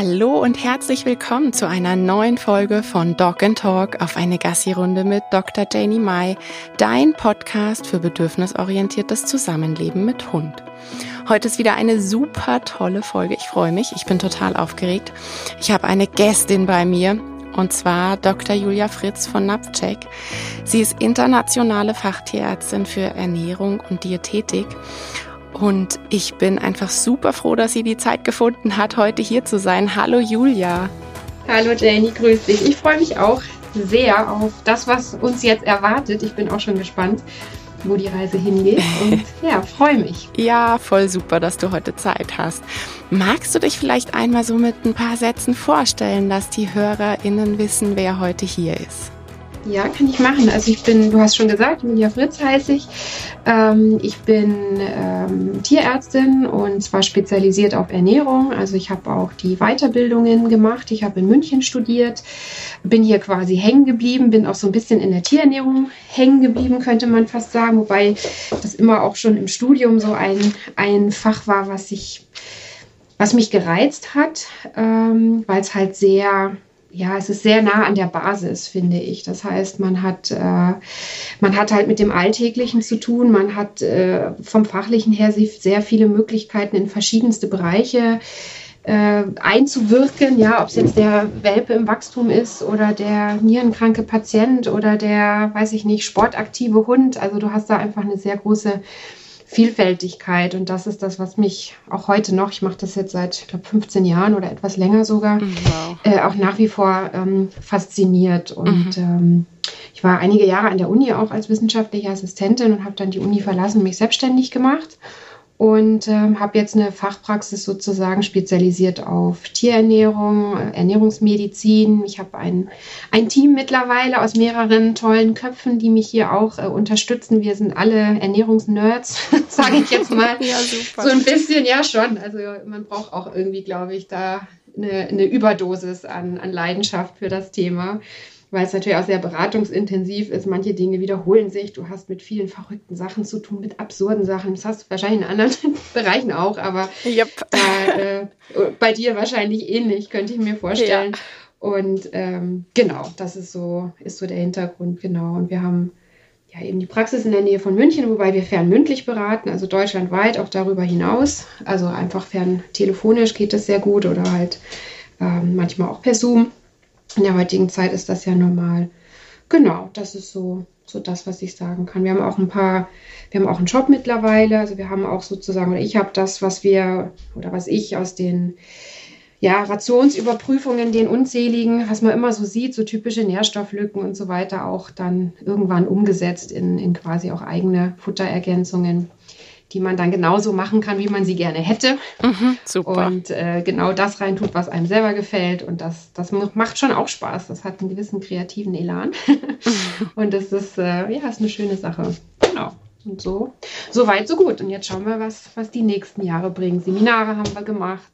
Hallo und herzlich willkommen zu einer neuen Folge von Dog and Talk auf eine Gassi-Runde mit Dr. Janie Mai, dein Podcast für bedürfnisorientiertes Zusammenleben mit Hund. Heute ist wieder eine super tolle Folge. Ich freue mich. Ich bin total aufgeregt. Ich habe eine Gästin bei mir und zwar Dr. Julia Fritz von Napcheck. Sie ist internationale Fachtierärztin für Ernährung und Diätetik und ich bin einfach super froh, dass sie die Zeit gefunden hat, heute hier zu sein. Hallo Julia. Hallo Janie, grüß dich. Ich freue mich auch sehr auf das, was uns jetzt erwartet. Ich bin auch schon gespannt, wo die Reise hingeht. Und ja, freue mich. Ja, voll super, dass du heute Zeit hast. Magst du dich vielleicht einmal so mit ein paar Sätzen vorstellen, dass die HörerInnen wissen, wer heute hier ist? Ja, kann ich machen. Also ich bin, du hast schon gesagt, Julia Fritz heiße ich. Ähm, ich bin ähm, Tierärztin und zwar spezialisiert auf Ernährung. Also ich habe auch die Weiterbildungen gemacht. Ich habe in München studiert, bin hier quasi hängen geblieben, bin auch so ein bisschen in der Tierernährung hängen geblieben, könnte man fast sagen. Wobei das immer auch schon im Studium so ein, ein Fach war, was ich was mich gereizt hat, ähm, weil es halt sehr ja, es ist sehr nah an der Basis, finde ich. Das heißt, man hat, äh, man hat halt mit dem Alltäglichen zu tun, man hat äh, vom Fachlichen her sehr viele Möglichkeiten in verschiedenste Bereiche äh, einzuwirken, ja, ob es jetzt der Welpe im Wachstum ist oder der nierenkranke Patient oder der, weiß ich nicht, sportaktive Hund. Also du hast da einfach eine sehr große Vielfältigkeit. Und das ist das, was mich auch heute noch, ich mache das jetzt seit, ich glaube, 15 Jahren oder etwas länger sogar, mhm, wow. äh, auch nach wie vor ähm, fasziniert. Und mhm. ähm, ich war einige Jahre an der Uni auch als wissenschaftliche Assistentin und habe dann die Uni verlassen, mich selbstständig gemacht und ähm, habe jetzt eine Fachpraxis sozusagen spezialisiert auf Tierernährung, Ernährungsmedizin. Ich habe ein, ein Team mittlerweile aus mehreren tollen Köpfen, die mich hier auch äh, unterstützen. Wir sind alle Ernährungsnerds, sage ich jetzt mal. ja, super. So ein bisschen, ja schon. Also man braucht auch irgendwie, glaube ich, da eine, eine Überdosis an, an Leidenschaft für das Thema weil es natürlich auch sehr beratungsintensiv ist. Manche Dinge wiederholen sich. Du hast mit vielen verrückten Sachen zu tun, mit absurden Sachen. Das hast du wahrscheinlich in anderen Bereichen auch, aber yep. äh, bei dir wahrscheinlich ähnlich, könnte ich mir vorstellen. Ja. Und ähm, genau, das ist so, ist so der Hintergrund, genau. Und wir haben ja eben die Praxis in der Nähe von München, wobei wir fernmündlich beraten, also deutschlandweit, auch darüber hinaus. Also einfach fern telefonisch geht das sehr gut oder halt ähm, manchmal auch per Zoom. In der heutigen Zeit ist das ja normal. Genau, das ist so, so das, was ich sagen kann. Wir haben auch ein paar, wir haben auch einen Job mittlerweile. Also wir haben auch sozusagen, oder ich habe das, was wir, oder was ich aus den ja, Rationsüberprüfungen, den unzähligen, was man immer so sieht, so typische Nährstofflücken und so weiter, auch dann irgendwann umgesetzt in, in quasi auch eigene Futterergänzungen die man dann genauso machen kann, wie man sie gerne hätte. Mhm, super. Und äh, genau das reintut, was einem selber gefällt. Und das, das macht schon auch Spaß. Das hat einen gewissen kreativen Elan. und das ist, äh, ja, ist eine schöne Sache. Genau. Und so, so weit, so gut. Und jetzt schauen wir, was, was die nächsten Jahre bringen. Seminare haben wir gemacht.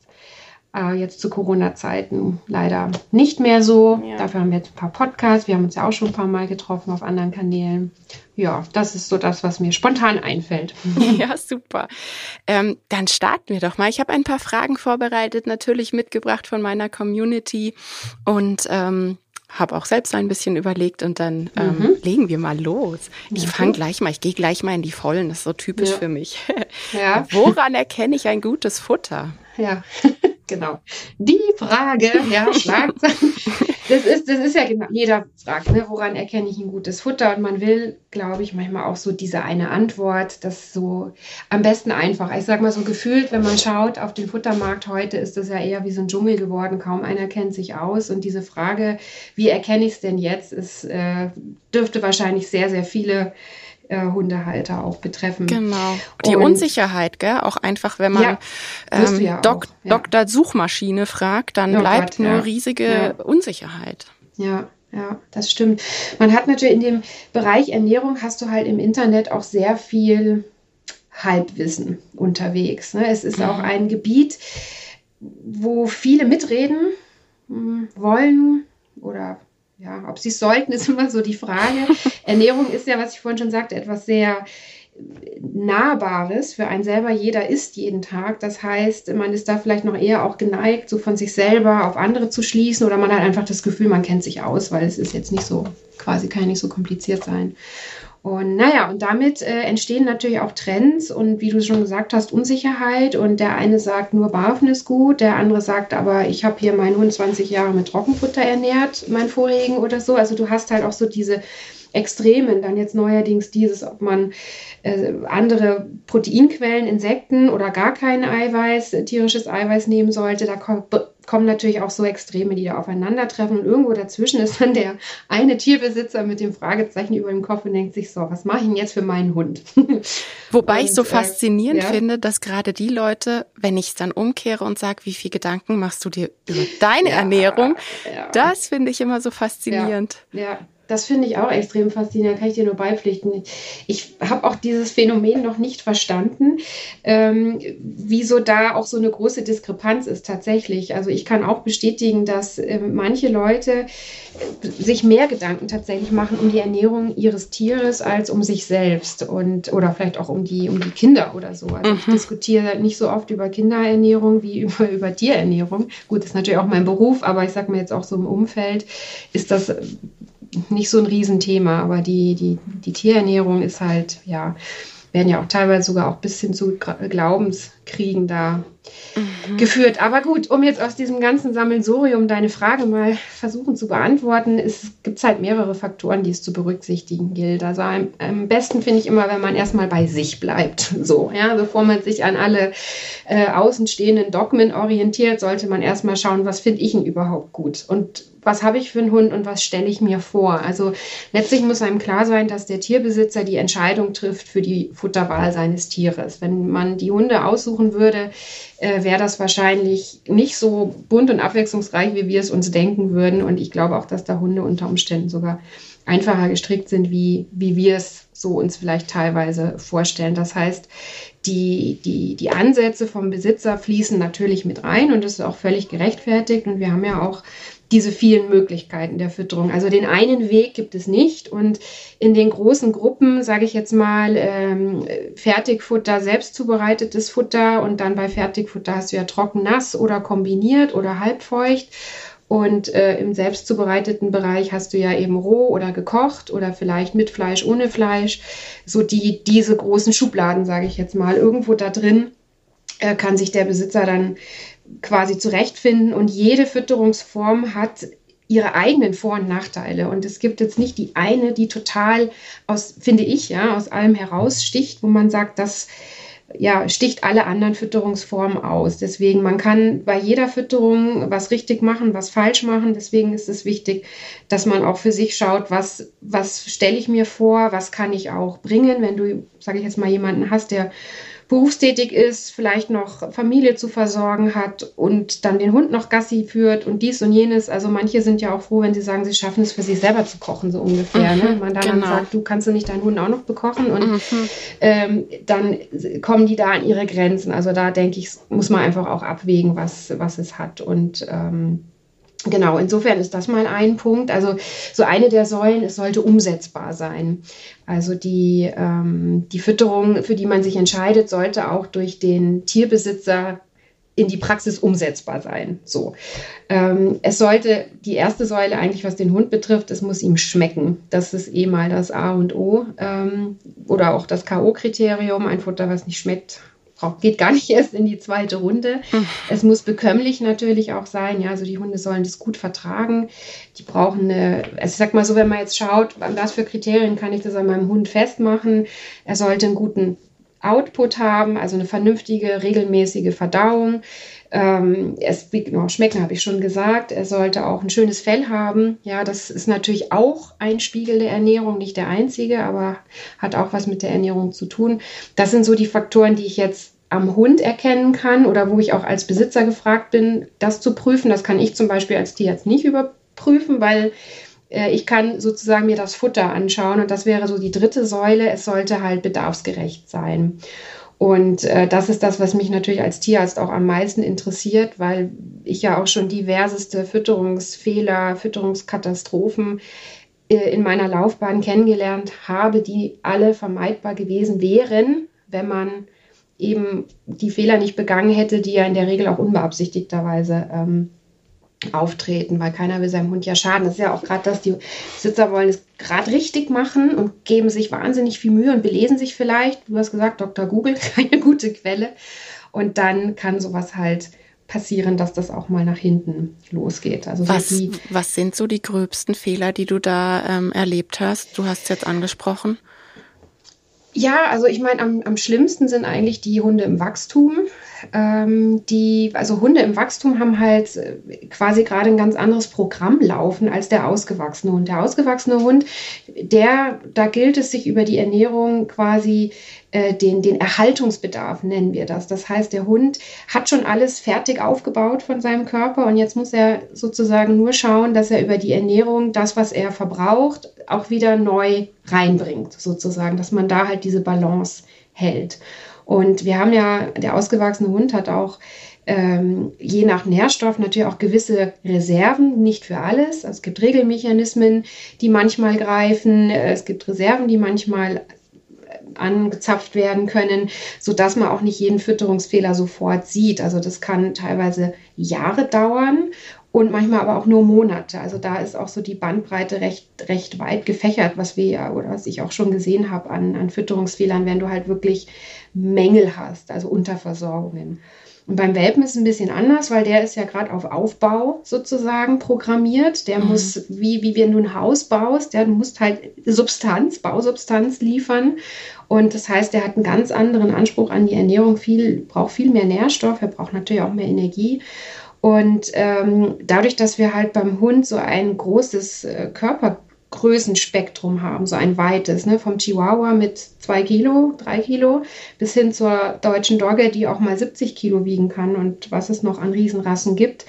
Äh, jetzt zu Corona-Zeiten leider nicht mehr so. Ja. Dafür haben wir jetzt ein paar Podcasts. Wir haben uns ja auch schon ein paar Mal getroffen auf anderen Kanälen. Ja, das ist so das, was mir spontan einfällt. Ja, super. Ähm, dann starten wir doch mal. Ich habe ein paar Fragen vorbereitet, natürlich mitgebracht von meiner Community und ähm, habe auch selbst ein bisschen überlegt und dann ähm, mhm. legen wir mal los. Ich fange gleich mal, ich gehe gleich mal in die Vollen, das ist so typisch ja. für mich. Ja. Woran erkenne ich ein gutes Futter? Ja. Genau. Die Frage, ja, schlagt. das ist, das ist ja genau, jeder fragt, ne, woran erkenne ich ein gutes Futter? Und man will, glaube ich, manchmal auch so diese eine Antwort, das so am besten einfach. Ich sag mal so gefühlt, wenn man schaut auf den Futtermarkt heute, ist das ja eher wie so ein Dschungel geworden. Kaum einer kennt sich aus. Und diese Frage, wie erkenne ich es denn jetzt, ist, äh, dürfte wahrscheinlich sehr, sehr viele äh, Hundehalter auch betreffen. Genau. Die und, Unsicherheit, gell? Auch einfach, wenn man ja, ähm, ja Dok ja. Dr. Suchmaschine fragt, dann oh bleibt Gott, nur riesige Unsicherheit. Ja, ja, das stimmt. Man hat natürlich in dem Bereich Ernährung hast du halt im Internet auch sehr viel Halbwissen unterwegs. Ne? Es ist mhm. auch ein Gebiet, wo viele mitreden hm, wollen oder ja, ob sie es sollten, ist immer so die Frage. Ernährung ist ja, was ich vorhin schon sagte, etwas sehr Nahbares für einen selber. Jeder isst jeden Tag. Das heißt, man ist da vielleicht noch eher auch geneigt, so von sich selber auf andere zu schließen oder man hat einfach das Gefühl, man kennt sich aus, weil es ist jetzt nicht so, quasi kann nicht so kompliziert sein. Und naja, und damit äh, entstehen natürlich auch Trends und wie du schon gesagt hast, Unsicherheit. Und der eine sagt, nur Barfen ist gut, der andere sagt aber, ich habe hier meinen Hund 20 Jahre mit Trockenfutter ernährt, meinen vorigen oder so. Also du hast halt auch so diese Extremen. Dann jetzt neuerdings dieses, ob man äh, andere Proteinquellen, Insekten oder gar kein Eiweiß, tierisches Eiweiß nehmen sollte. Da kommt kommen natürlich auch so Extreme, die da aufeinandertreffen. Und irgendwo dazwischen ist dann der eine Tierbesitzer mit dem Fragezeichen über dem Kopf und denkt sich so, was mache ich denn jetzt für meinen Hund? Wobei und, ich so äh, faszinierend äh, ja. finde, dass gerade die Leute, wenn ich es dann umkehre und sage, wie viel Gedanken machst du dir über deine ja, Ernährung, ja. das finde ich immer so faszinierend. Ja, das finde ich auch extrem faszinierend, kann ich dir nur beipflichten. Ich habe auch dieses Phänomen noch nicht verstanden, ähm, wieso da auch so eine große Diskrepanz ist tatsächlich. Also ich kann auch bestätigen, dass äh, manche Leute äh, sich mehr Gedanken tatsächlich machen um die Ernährung ihres Tieres als um sich selbst und oder vielleicht auch um die, um die Kinder oder so. Also mhm. ich diskutiere nicht so oft über Kinderernährung wie über, über Tierernährung. Gut, das ist natürlich auch mein Beruf, aber ich sage mir jetzt auch so im Umfeld ist das nicht so ein Riesenthema, aber die, die, die Tierernährung ist halt, ja, werden ja auch teilweise sogar auch bis hin zu Glaubenskriegen da mhm. geführt. Aber gut, um jetzt aus diesem ganzen Sammelsurium deine Frage mal versuchen zu beantworten, es gibt halt mehrere Faktoren, die es zu berücksichtigen gilt. Also am, am besten finde ich immer, wenn man erstmal bei sich bleibt. So, ja, bevor man sich an alle äh, außenstehenden Dogmen orientiert, sollte man erstmal schauen, was finde ich denn überhaupt gut. Und was habe ich für einen Hund und was stelle ich mir vor. Also letztlich muss einem klar sein, dass der Tierbesitzer die Entscheidung trifft für die Futterwahl seines Tieres. Wenn man die Hunde aussuchen würde, äh, wäre das wahrscheinlich nicht so bunt und abwechslungsreich, wie wir es uns denken würden. Und ich glaube auch, dass da Hunde unter Umständen sogar einfacher gestrickt sind, wie, wie wir es so uns vielleicht teilweise vorstellen. Das heißt, die, die, die Ansätze vom Besitzer fließen natürlich mit rein und das ist auch völlig gerechtfertigt. Und wir haben ja auch diese vielen Möglichkeiten der Fütterung. Also den einen Weg gibt es nicht und in den großen Gruppen, sage ich jetzt mal, ähm, Fertigfutter, selbst zubereitetes Futter und dann bei Fertigfutter hast du ja trocken, nass oder kombiniert oder halbfeucht. Und äh, im selbst zubereiteten Bereich hast du ja eben roh oder gekocht oder vielleicht mit Fleisch, ohne Fleisch. So die, diese großen Schubladen, sage ich jetzt mal, irgendwo da drin äh, kann sich der Besitzer dann quasi zurechtfinden und jede Fütterungsform hat ihre eigenen Vor- und Nachteile. Und es gibt jetzt nicht die eine, die total aus, finde ich, ja, aus allem heraussticht, wo man sagt, das ja, sticht alle anderen Fütterungsformen aus. Deswegen, man kann bei jeder Fütterung was richtig machen, was falsch machen. Deswegen ist es wichtig, dass man auch für sich schaut, was, was stelle ich mir vor, was kann ich auch bringen. Wenn du, sage ich jetzt mal, jemanden hast, der berufstätig ist, vielleicht noch Familie zu versorgen hat und dann den Hund noch Gassi führt und dies und jenes. Also manche sind ja auch froh, wenn sie sagen, sie schaffen es für sich selber zu kochen, so ungefähr. Ne? Mhm, ne? Man dann, genau. sagt, du kannst du nicht deinen Hund auch noch bekochen und mhm. ähm, dann kommen die da an ihre Grenzen. Also da denke ich, muss man einfach auch abwägen, was, was es hat. Und ähm, Genau, insofern ist das mal ein Punkt. Also so eine der Säulen, es sollte umsetzbar sein. Also die, ähm, die Fütterung, für die man sich entscheidet, sollte auch durch den Tierbesitzer in die Praxis umsetzbar sein. So. Ähm, es sollte die erste Säule eigentlich, was den Hund betrifft, es muss ihm schmecken. Das ist eh mal das A und O ähm, oder auch das K.O.-Kriterium. Ein Futter, was nicht schmeckt, geht gar nicht erst in die zweite Runde. Hm. Es muss bekömmlich natürlich auch sein. Ja, also die Hunde sollen das gut vertragen. Die brauchen eine, also ich sag mal so, wenn man jetzt schaut, was für Kriterien kann ich das an meinem Hund festmachen? Er sollte einen guten Output haben, also eine vernünftige, regelmäßige Verdauung. Ähm, es genau, schmecken, habe ich schon gesagt. Er sollte auch ein schönes Fell haben. Ja, das ist natürlich auch ein Spiegel der Ernährung, nicht der einzige, aber hat auch was mit der Ernährung zu tun. Das sind so die Faktoren, die ich jetzt am Hund erkennen kann oder wo ich auch als Besitzer gefragt bin, das zu prüfen. Das kann ich zum Beispiel als Tierarzt nicht überprüfen, weil äh, ich kann sozusagen mir das Futter anschauen und das wäre so die dritte Säule. Es sollte halt bedarfsgerecht sein. Und äh, das ist das, was mich natürlich als Tierarzt auch am meisten interessiert, weil ich ja auch schon diverseste Fütterungsfehler, Fütterungskatastrophen äh, in meiner Laufbahn kennengelernt habe, die alle vermeidbar gewesen wären, wenn man eben die Fehler nicht begangen hätte, die ja in der Regel auch unbeabsichtigterweise ähm, auftreten, weil keiner will seinem Hund ja schaden. Das ist ja auch gerade das, die Sitzer wollen es gerade richtig machen und geben sich wahnsinnig viel Mühe und belesen sich vielleicht. Du hast gesagt, Dr. Google, keine gute Quelle. Und dann kann sowas halt passieren, dass das auch mal nach hinten losgeht. Also was, die, was sind so die gröbsten Fehler, die du da ähm, erlebt hast? Du hast es jetzt angesprochen. Ja, also ich meine, am, am schlimmsten sind eigentlich die Hunde im Wachstum. Ähm, die, also Hunde im Wachstum haben halt äh, quasi gerade ein ganz anderes Programm laufen als der ausgewachsene Hund. Der ausgewachsene Hund, der, da gilt es sich über die Ernährung quasi äh, den, den Erhaltungsbedarf, nennen wir das. Das heißt, der Hund hat schon alles fertig aufgebaut von seinem Körper und jetzt muss er sozusagen nur schauen, dass er über die Ernährung das, was er verbraucht, auch wieder neu reinbringt, sozusagen, dass man da halt diese Balance hält. Und wir haben ja, der ausgewachsene Hund hat auch ähm, je nach Nährstoff natürlich auch gewisse Reserven, nicht für alles. Also es gibt Regelmechanismen, die manchmal greifen. Es gibt Reserven, die manchmal angezapft werden können, sodass man auch nicht jeden Fütterungsfehler sofort sieht. Also das kann teilweise Jahre dauern und manchmal aber auch nur Monate. Also da ist auch so die Bandbreite recht, recht weit gefächert, was wir ja oder was ich auch schon gesehen habe an, an Fütterungsfehlern, wenn du halt wirklich Mängel hast, also Unterversorgungen. Und beim Welpen ist es ein bisschen anders, weil der ist ja gerade auf Aufbau sozusagen programmiert. Der mhm. muss, wie, wie wenn du ein Haus baust, der muss halt Substanz, Bausubstanz liefern. Und das heißt, er hat einen ganz anderen Anspruch an die Ernährung, viel, braucht viel mehr Nährstoff, er braucht natürlich auch mehr Energie. Und ähm, dadurch, dass wir halt beim Hund so ein großes äh, Körpergrößenspektrum haben, so ein weites, ne, vom Chihuahua mit zwei Kilo, drei Kilo, bis hin zur deutschen Dogge, die auch mal 70 Kilo wiegen kann und was es noch an Riesenrassen gibt,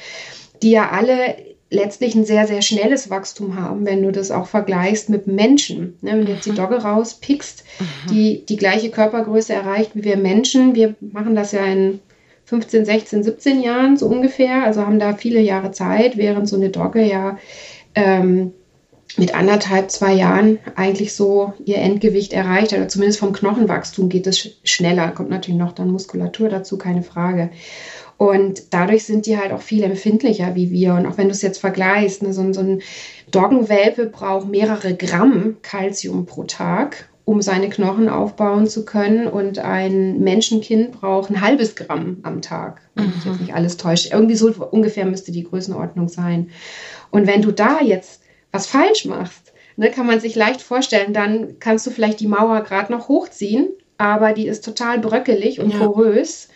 die ja alle letztlich ein sehr, sehr schnelles Wachstum haben, wenn du das auch vergleichst mit Menschen. Ne, wenn du jetzt die mhm. Dogge rauspickst, mhm. die die gleiche Körpergröße erreicht wie wir Menschen, wir machen das ja in 15, 16, 17 Jahren so ungefähr, also haben da viele Jahre Zeit, während so eine Dogge ja ähm, mit anderthalb, zwei Jahren eigentlich so ihr Endgewicht erreicht, oder zumindest vom Knochenwachstum geht es schneller, kommt natürlich noch dann Muskulatur dazu, keine Frage. Und dadurch sind die halt auch viel empfindlicher wie wir. Und auch wenn du es jetzt vergleichst, ne, so, so ein Doggenwelpe braucht mehrere Gramm Kalzium pro Tag, um seine Knochen aufbauen zu können. Und ein Menschenkind braucht ein halbes Gramm am Tag. Wenn ich jetzt mhm. nicht alles täusche. Irgendwie so ungefähr müsste die Größenordnung sein. Und wenn du da jetzt was falsch machst, ne, kann man sich leicht vorstellen, dann kannst du vielleicht die Mauer gerade noch hochziehen, aber die ist total bröckelig und ja. porös.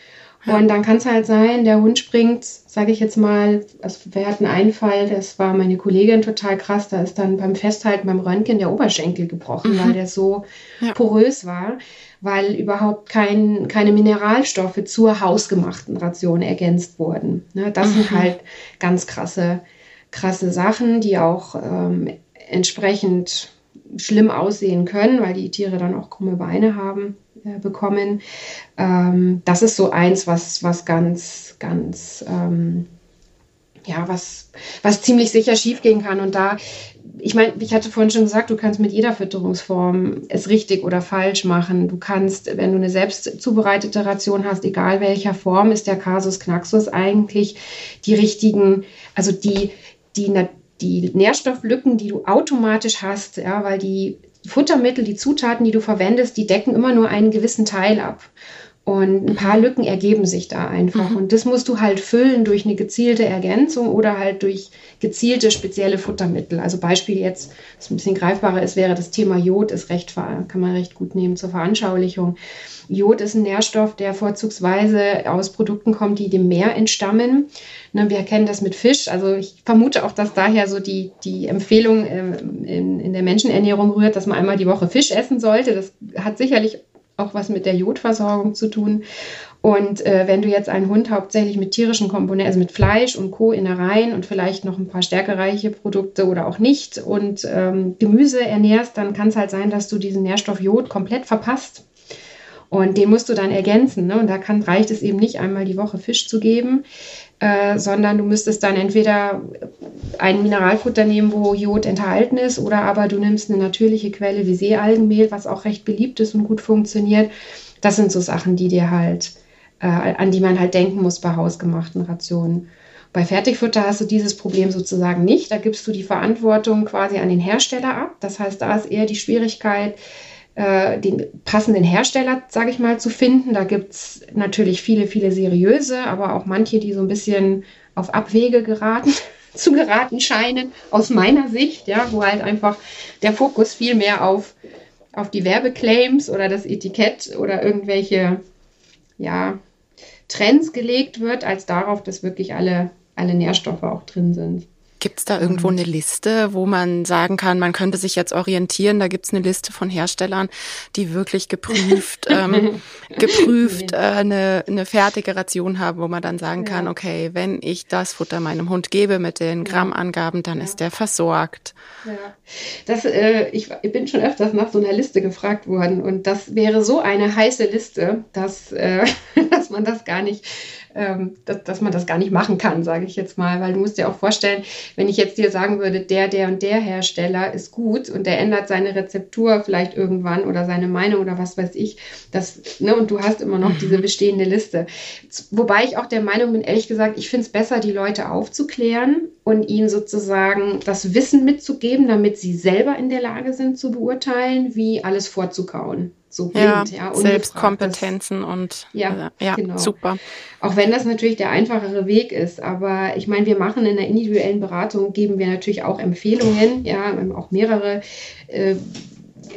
Und dann kann es halt sein, der Hund springt, sage ich jetzt mal, also wir hatten einen Fall, das war meine Kollegin total krass, da ist dann beim Festhalten beim Röntgen der Oberschenkel gebrochen, mhm. weil der so ja. porös war, weil überhaupt kein, keine Mineralstoffe zur hausgemachten Ration ergänzt wurden. Ne, das mhm. sind halt ganz krasse, krasse Sachen, die auch ähm, entsprechend schlimm aussehen können, weil die Tiere dann auch krumme Beine haben. Äh, bekommen. Ähm, das ist so eins, was, was ganz, ganz, ähm, ja, was, was ziemlich sicher schiefgehen kann. Und da, ich meine, ich hatte vorhin schon gesagt, du kannst mit jeder Fütterungsform es richtig oder falsch machen. Du kannst, wenn du eine selbst zubereitete Ration hast, egal welcher Form, ist der Kasus Knaxus eigentlich die richtigen, also die, die, die Nährstofflücken, die du automatisch hast, ja, weil die Futtermittel, die Zutaten, die du verwendest, die decken immer nur einen gewissen Teil ab. Und ein paar Lücken ergeben sich da einfach. Mhm. Und das musst du halt füllen durch eine gezielte Ergänzung oder halt durch gezielte spezielle Futtermittel. Also Beispiel jetzt, was ein bisschen greifbarer ist, wäre das Thema Jod, ist recht, kann man recht gut nehmen zur Veranschaulichung. Jod ist ein Nährstoff, der vorzugsweise aus Produkten kommt, die dem Meer entstammen. Ne, wir kennen das mit Fisch. Also ich vermute auch, dass daher so die, die Empfehlung äh, in, in der Menschenernährung rührt, dass man einmal die Woche Fisch essen sollte. Das hat sicherlich auch was mit der Jodversorgung zu tun. Und äh, wenn du jetzt einen Hund hauptsächlich mit tierischen Komponenten, also mit Fleisch und Co. Innereien und vielleicht noch ein paar stärkereiche Produkte oder auch nicht und ähm, Gemüse ernährst, dann kann es halt sein, dass du diesen Nährstoff Jod komplett verpasst. Und den musst du dann ergänzen. Ne? Und da kann, reicht es eben nicht, einmal die Woche Fisch zu geben, äh, sondern du müsstest dann entweder ein Mineralfutter nehmen, wo Jod enthalten ist, oder aber du nimmst eine natürliche Quelle wie Seealgenmehl, was auch recht beliebt ist und gut funktioniert. Das sind so Sachen, die dir halt, äh, an die man halt denken muss bei hausgemachten Rationen. Bei Fertigfutter hast du dieses Problem sozusagen nicht. Da gibst du die Verantwortung quasi an den Hersteller ab. Das heißt, da ist eher die Schwierigkeit, äh, den passenden Hersteller, sage ich mal, zu finden. Da gibt es natürlich viele, viele seriöse, aber auch manche, die so ein bisschen auf Abwege geraten, zu geraten scheinen, aus meiner Sicht, ja, wo halt einfach der Fokus viel mehr auf, auf die Werbeclaims oder das Etikett oder irgendwelche, ja, Trends gelegt wird, als darauf, dass wirklich alle, alle Nährstoffe auch drin sind. Gibt es da irgendwo mhm. eine Liste, wo man sagen kann, man könnte sich jetzt orientieren? Da gibt es eine Liste von Herstellern, die wirklich geprüft, ähm, geprüft äh, eine, eine fertige Ration haben, wo man dann sagen ja. kann, okay, wenn ich das Futter meinem Hund gebe mit den Grammangaben, dann ja. ist der versorgt. Ja. Das, äh, ich bin schon öfters nach so einer Liste gefragt worden und das wäre so eine heiße Liste, dass, äh, dass man das gar nicht ähm, dass, dass man das gar nicht machen kann, sage ich jetzt mal. Weil du musst dir auch vorstellen, wenn ich jetzt dir sagen würde, der, der und der Hersteller ist gut und der ändert seine Rezeptur vielleicht irgendwann oder seine Meinung oder was weiß ich, das, ne, und du hast immer noch diese mhm. bestehende Liste. Wobei ich auch der Meinung bin, ehrlich gesagt, ich finde es besser, die Leute aufzuklären und ihnen sozusagen das Wissen mitzugeben, damit sie selber in der Lage sind zu beurteilen, wie alles vorzukauen so ja, ja Selbstkompetenzen und ja, äh, ja genau. super. Auch wenn das natürlich der einfachere Weg ist, aber ich meine, wir machen in der individuellen Beratung geben wir natürlich auch Empfehlungen, ja, auch mehrere. Äh,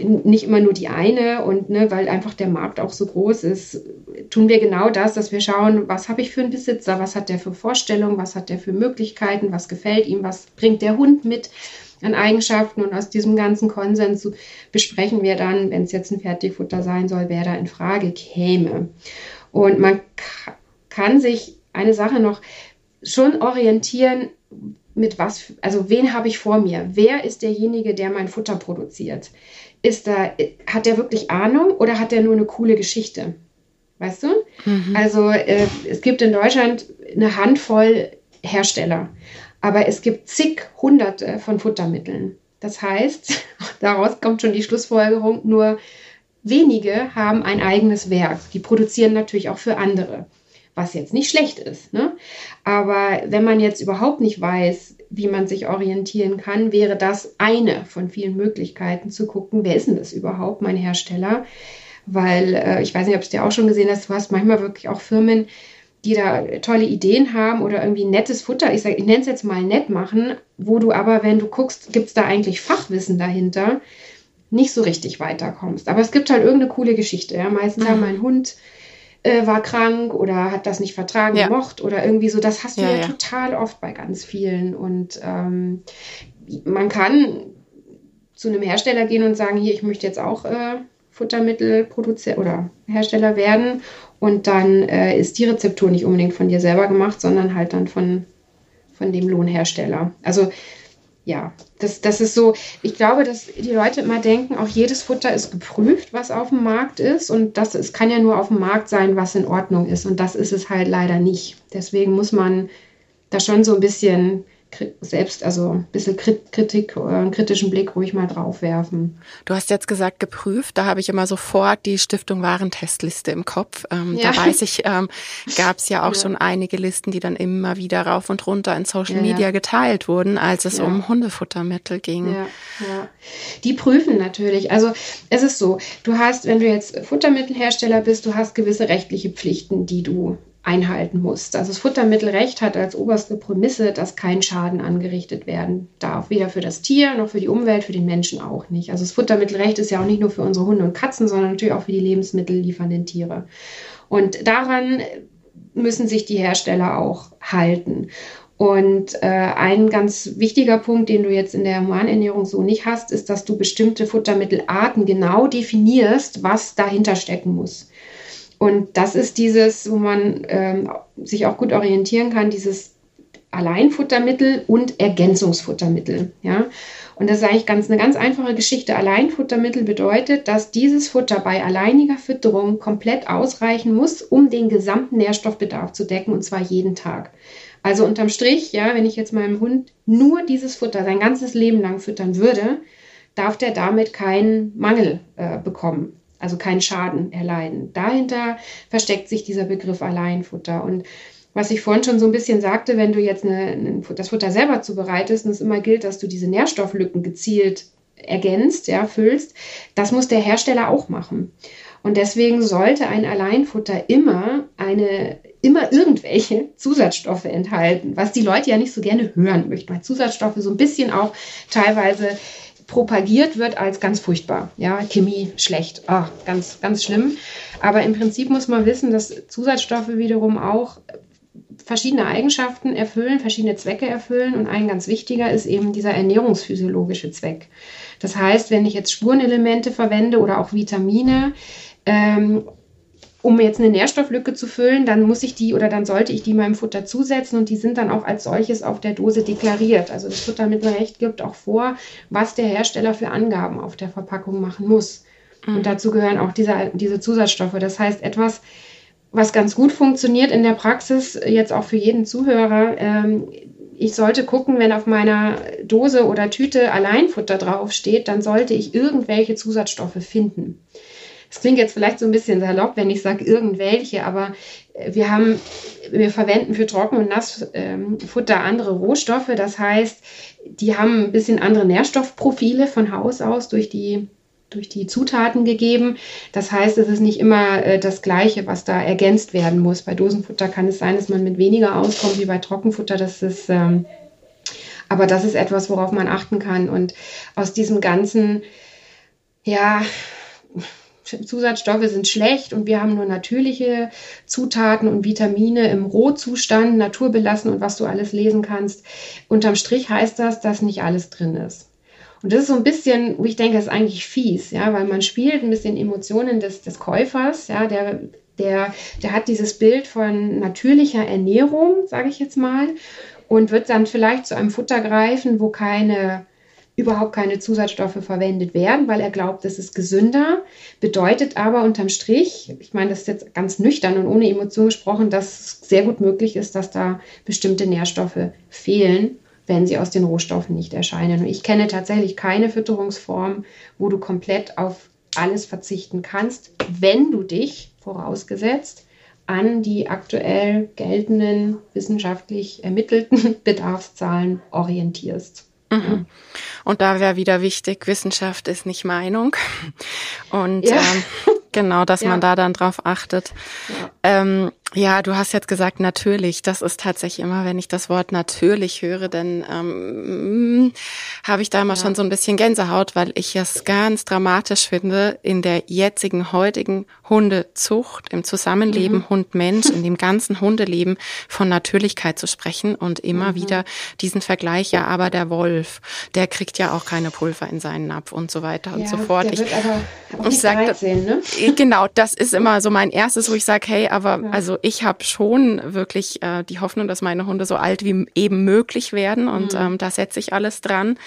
nicht immer nur die eine und ne, weil einfach der Markt auch so groß ist, tun wir genau das, dass wir schauen, was habe ich für einen Besitzer, was hat der für Vorstellungen, was hat der für Möglichkeiten, was gefällt ihm, was bringt der Hund mit an Eigenschaften und aus diesem ganzen Konsens besprechen wir dann, wenn es jetzt ein Fertigfutter sein soll, wer da in Frage käme. Und man kann sich eine Sache noch schon orientieren, mit was, also wen habe ich vor mir? Wer ist derjenige, der mein Futter produziert? Ist da, hat der wirklich Ahnung oder hat der nur eine coole Geschichte? Weißt du? Mhm. Also äh, es gibt in Deutschland eine Handvoll Hersteller. Aber es gibt zig hunderte von Futtermitteln. Das heißt, daraus kommt schon die Schlussfolgerung, nur wenige haben ein eigenes Werk. Die produzieren natürlich auch für andere, was jetzt nicht schlecht ist. Ne? Aber wenn man jetzt überhaupt nicht weiß, wie man sich orientieren kann, wäre das eine von vielen Möglichkeiten zu gucken, wer ist denn das überhaupt, mein Hersteller? Weil äh, ich weiß nicht, ob es dir auch schon gesehen hast, du hast manchmal wirklich auch Firmen, die da tolle Ideen haben oder irgendwie nettes Futter, ich, ich nenne es jetzt mal nett machen, wo du aber, wenn du guckst, gibt es da eigentlich Fachwissen dahinter, nicht so richtig weiterkommst. Aber es gibt halt irgendeine coole Geschichte. Ja? Meistens, mhm. ja, mein Hund äh, war krank oder hat das nicht vertragen, ja. gemocht oder irgendwie so. Das hast du ja, ja, ja. total oft bei ganz vielen. Und ähm, man kann zu einem Hersteller gehen und sagen, hier, ich möchte jetzt auch äh, Futtermittelproduzent oder Hersteller werden und dann äh, ist die Rezeptur nicht unbedingt von dir selber gemacht, sondern halt dann von, von dem Lohnhersteller. Also ja, das, das ist so, ich glaube, dass die Leute immer denken, auch jedes Futter ist geprüft, was auf dem Markt ist. Und das es kann ja nur auf dem Markt sein, was in Ordnung ist. Und das ist es halt leider nicht. Deswegen muss man da schon so ein bisschen selbst, also ein bisschen Kritik, oder einen kritischen Blick ruhig mal drauf werfen. Du hast jetzt gesagt, geprüft. Da habe ich immer sofort die Stiftung Warentestliste im Kopf. Ähm, ja. Da weiß ich, ähm, gab es ja auch ja. schon einige Listen, die dann immer wieder rauf und runter in Social ja, Media geteilt wurden, als es um Hundefuttermittel ging. Ja, ja. Die prüfen natürlich. Also es ist so, du hast, wenn du jetzt Futtermittelhersteller bist, du hast gewisse rechtliche Pflichten, die du einhalten musst. Also das Futtermittelrecht hat als oberste Prämisse, dass kein Schaden angerichtet werden darf, weder für das Tier noch für die Umwelt, für den Menschen auch nicht. Also das Futtermittelrecht ist ja auch nicht nur für unsere Hunde und Katzen, sondern natürlich auch für die Lebensmittel liefernden Tiere. Und daran müssen sich die Hersteller auch halten. Und äh, ein ganz wichtiger Punkt, den du jetzt in der Humanernährung so nicht hast, ist, dass du bestimmte Futtermittelarten genau definierst, was dahinter stecken muss. Und das ist dieses, wo man ähm, sich auch gut orientieren kann, dieses Alleinfuttermittel und Ergänzungsfuttermittel. Ja? Und das ist eigentlich ganz, eine ganz einfache Geschichte. Alleinfuttermittel bedeutet, dass dieses Futter bei alleiniger Fütterung komplett ausreichen muss, um den gesamten Nährstoffbedarf zu decken, und zwar jeden Tag. Also unterm Strich, ja, wenn ich jetzt meinem Hund nur dieses Futter sein ganzes Leben lang füttern würde, darf der damit keinen Mangel äh, bekommen, also keinen Schaden erleiden. Dahinter versteckt sich dieser Begriff Alleinfutter. Und was ich vorhin schon so ein bisschen sagte, wenn du jetzt eine, das Futter selber zubereitest und es immer gilt, dass du diese Nährstofflücken gezielt ergänzt, ja, füllst, das muss der Hersteller auch machen. Und deswegen sollte ein Alleinfutter immer eine, immer irgendwelche Zusatzstoffe enthalten, was die Leute ja nicht so gerne hören möchten, weil Zusatzstoffe so ein bisschen auch teilweise propagiert wird als ganz furchtbar. Ja, Chemie schlecht, oh, ganz, ganz schlimm. Aber im Prinzip muss man wissen, dass Zusatzstoffe wiederum auch verschiedene Eigenschaften erfüllen, verschiedene Zwecke erfüllen und ein ganz wichtiger ist eben dieser ernährungsphysiologische Zweck. Das heißt, wenn ich jetzt Spurenelemente verwende oder auch Vitamine, ähm, um jetzt eine Nährstofflücke zu füllen, dann muss ich die oder dann sollte ich die meinem Futter zusetzen und die sind dann auch als solches auf der Dose deklariert. Also das Futtermittelrecht gibt auch vor, was der Hersteller für Angaben auf der Verpackung machen muss. Mhm. Und dazu gehören auch diese, diese Zusatzstoffe. Das heißt, etwas, was ganz gut funktioniert in der Praxis, jetzt auch für jeden Zuhörer, ähm, ich sollte gucken, wenn auf meiner Dose oder Tüte Alleinfutter draufsteht, dann sollte ich irgendwelche Zusatzstoffe finden. Es klingt jetzt vielleicht so ein bisschen salopp, wenn ich sage irgendwelche, aber äh, wir haben, wir verwenden für Trocken- und Nassfutter ähm, andere Rohstoffe. Das heißt, die haben ein bisschen andere Nährstoffprofile von Haus aus durch die durch die Zutaten gegeben. Das heißt, es ist nicht immer äh, das Gleiche, was da ergänzt werden muss. Bei Dosenfutter kann es sein, dass man mit weniger auskommt wie bei Trockenfutter. Das ist, ähm, aber das ist etwas, worauf man achten kann. Und aus diesem ganzen, ja, Zusatzstoffe sind schlecht und wir haben nur natürliche Zutaten und Vitamine im Rohzustand, naturbelassen und was du alles lesen kannst. Unterm Strich heißt das, dass nicht alles drin ist. Und das ist so ein bisschen, wo ich denke, ist eigentlich fies, ja, weil man spielt ein bisschen Emotionen des, des Käufers, ja, der, der, der hat dieses Bild von natürlicher Ernährung, sage ich jetzt mal, und wird dann vielleicht zu einem Futter greifen, wo keine überhaupt keine Zusatzstoffe verwendet werden, weil er glaubt, es ist gesünder. Bedeutet aber unterm Strich, ich meine, das ist jetzt ganz nüchtern und ohne Emotion gesprochen, dass es sehr gut möglich ist, dass da bestimmte Nährstoffe fehlen wenn sie aus den Rohstoffen nicht erscheinen. Und ich kenne tatsächlich keine Fütterungsform, wo du komplett auf alles verzichten kannst, wenn du dich vorausgesetzt an die aktuell geltenden wissenschaftlich ermittelten Bedarfszahlen orientierst. Mhm. Und da wäre wieder wichtig, Wissenschaft ist nicht Meinung. Und ja. ähm, genau, dass ja. man da dann drauf achtet. Ja. Ähm, ja, du hast jetzt gesagt, natürlich. Das ist tatsächlich immer, wenn ich das Wort natürlich höre, dann ähm, habe ich da immer ja. schon so ein bisschen Gänsehaut, weil ich es ganz dramatisch finde, in der jetzigen, heutigen Hundezucht, im Zusammenleben mhm. Hund-Mensch, in dem ganzen Hundeleben von Natürlichkeit zu sprechen und immer mhm. wieder diesen Vergleich, ja, aber der Wolf, der kriegt ja auch keine Pulver in seinen Napf und so weiter ja, und so fort. Ich, ich sage, ne? genau, das ist immer so mein erstes, wo ich sage, hey, aber ja. also ich habe schon wirklich äh, die Hoffnung, dass meine Hunde so alt wie eben möglich werden und mhm. ähm, da setze ich alles dran.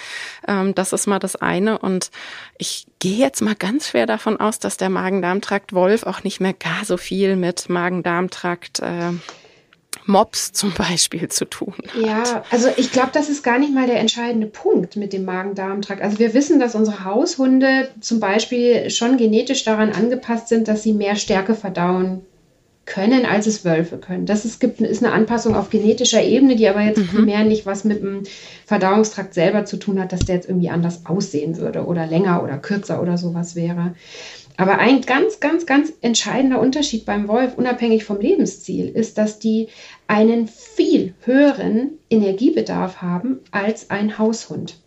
Ähm, das ist mal das eine und ich gehe jetzt mal ganz schwer davon aus, dass der Magen-Darm-Trakt Wolf auch nicht mehr gar so viel mit Magen-Darm-Trakt äh, Mops zum Beispiel zu tun hat. Ja, also ich glaube, das ist gar nicht mal der entscheidende Punkt mit dem Magen-Darm-Trakt. Also wir wissen, dass unsere Haushunde zum Beispiel schon genetisch daran angepasst sind, dass sie mehr Stärke verdauen können, als es Wölfe können. Das ist, gibt, ist eine Anpassung auf genetischer Ebene, die aber jetzt mhm. primär nicht was mit dem Verdauungstrakt selber zu tun hat, dass der jetzt irgendwie anders aussehen würde oder länger oder kürzer oder sowas wäre. Aber ein ganz, ganz, ganz entscheidender Unterschied beim Wolf, unabhängig vom Lebensziel, ist, dass die einen viel höheren Energiebedarf haben als ein Haushund.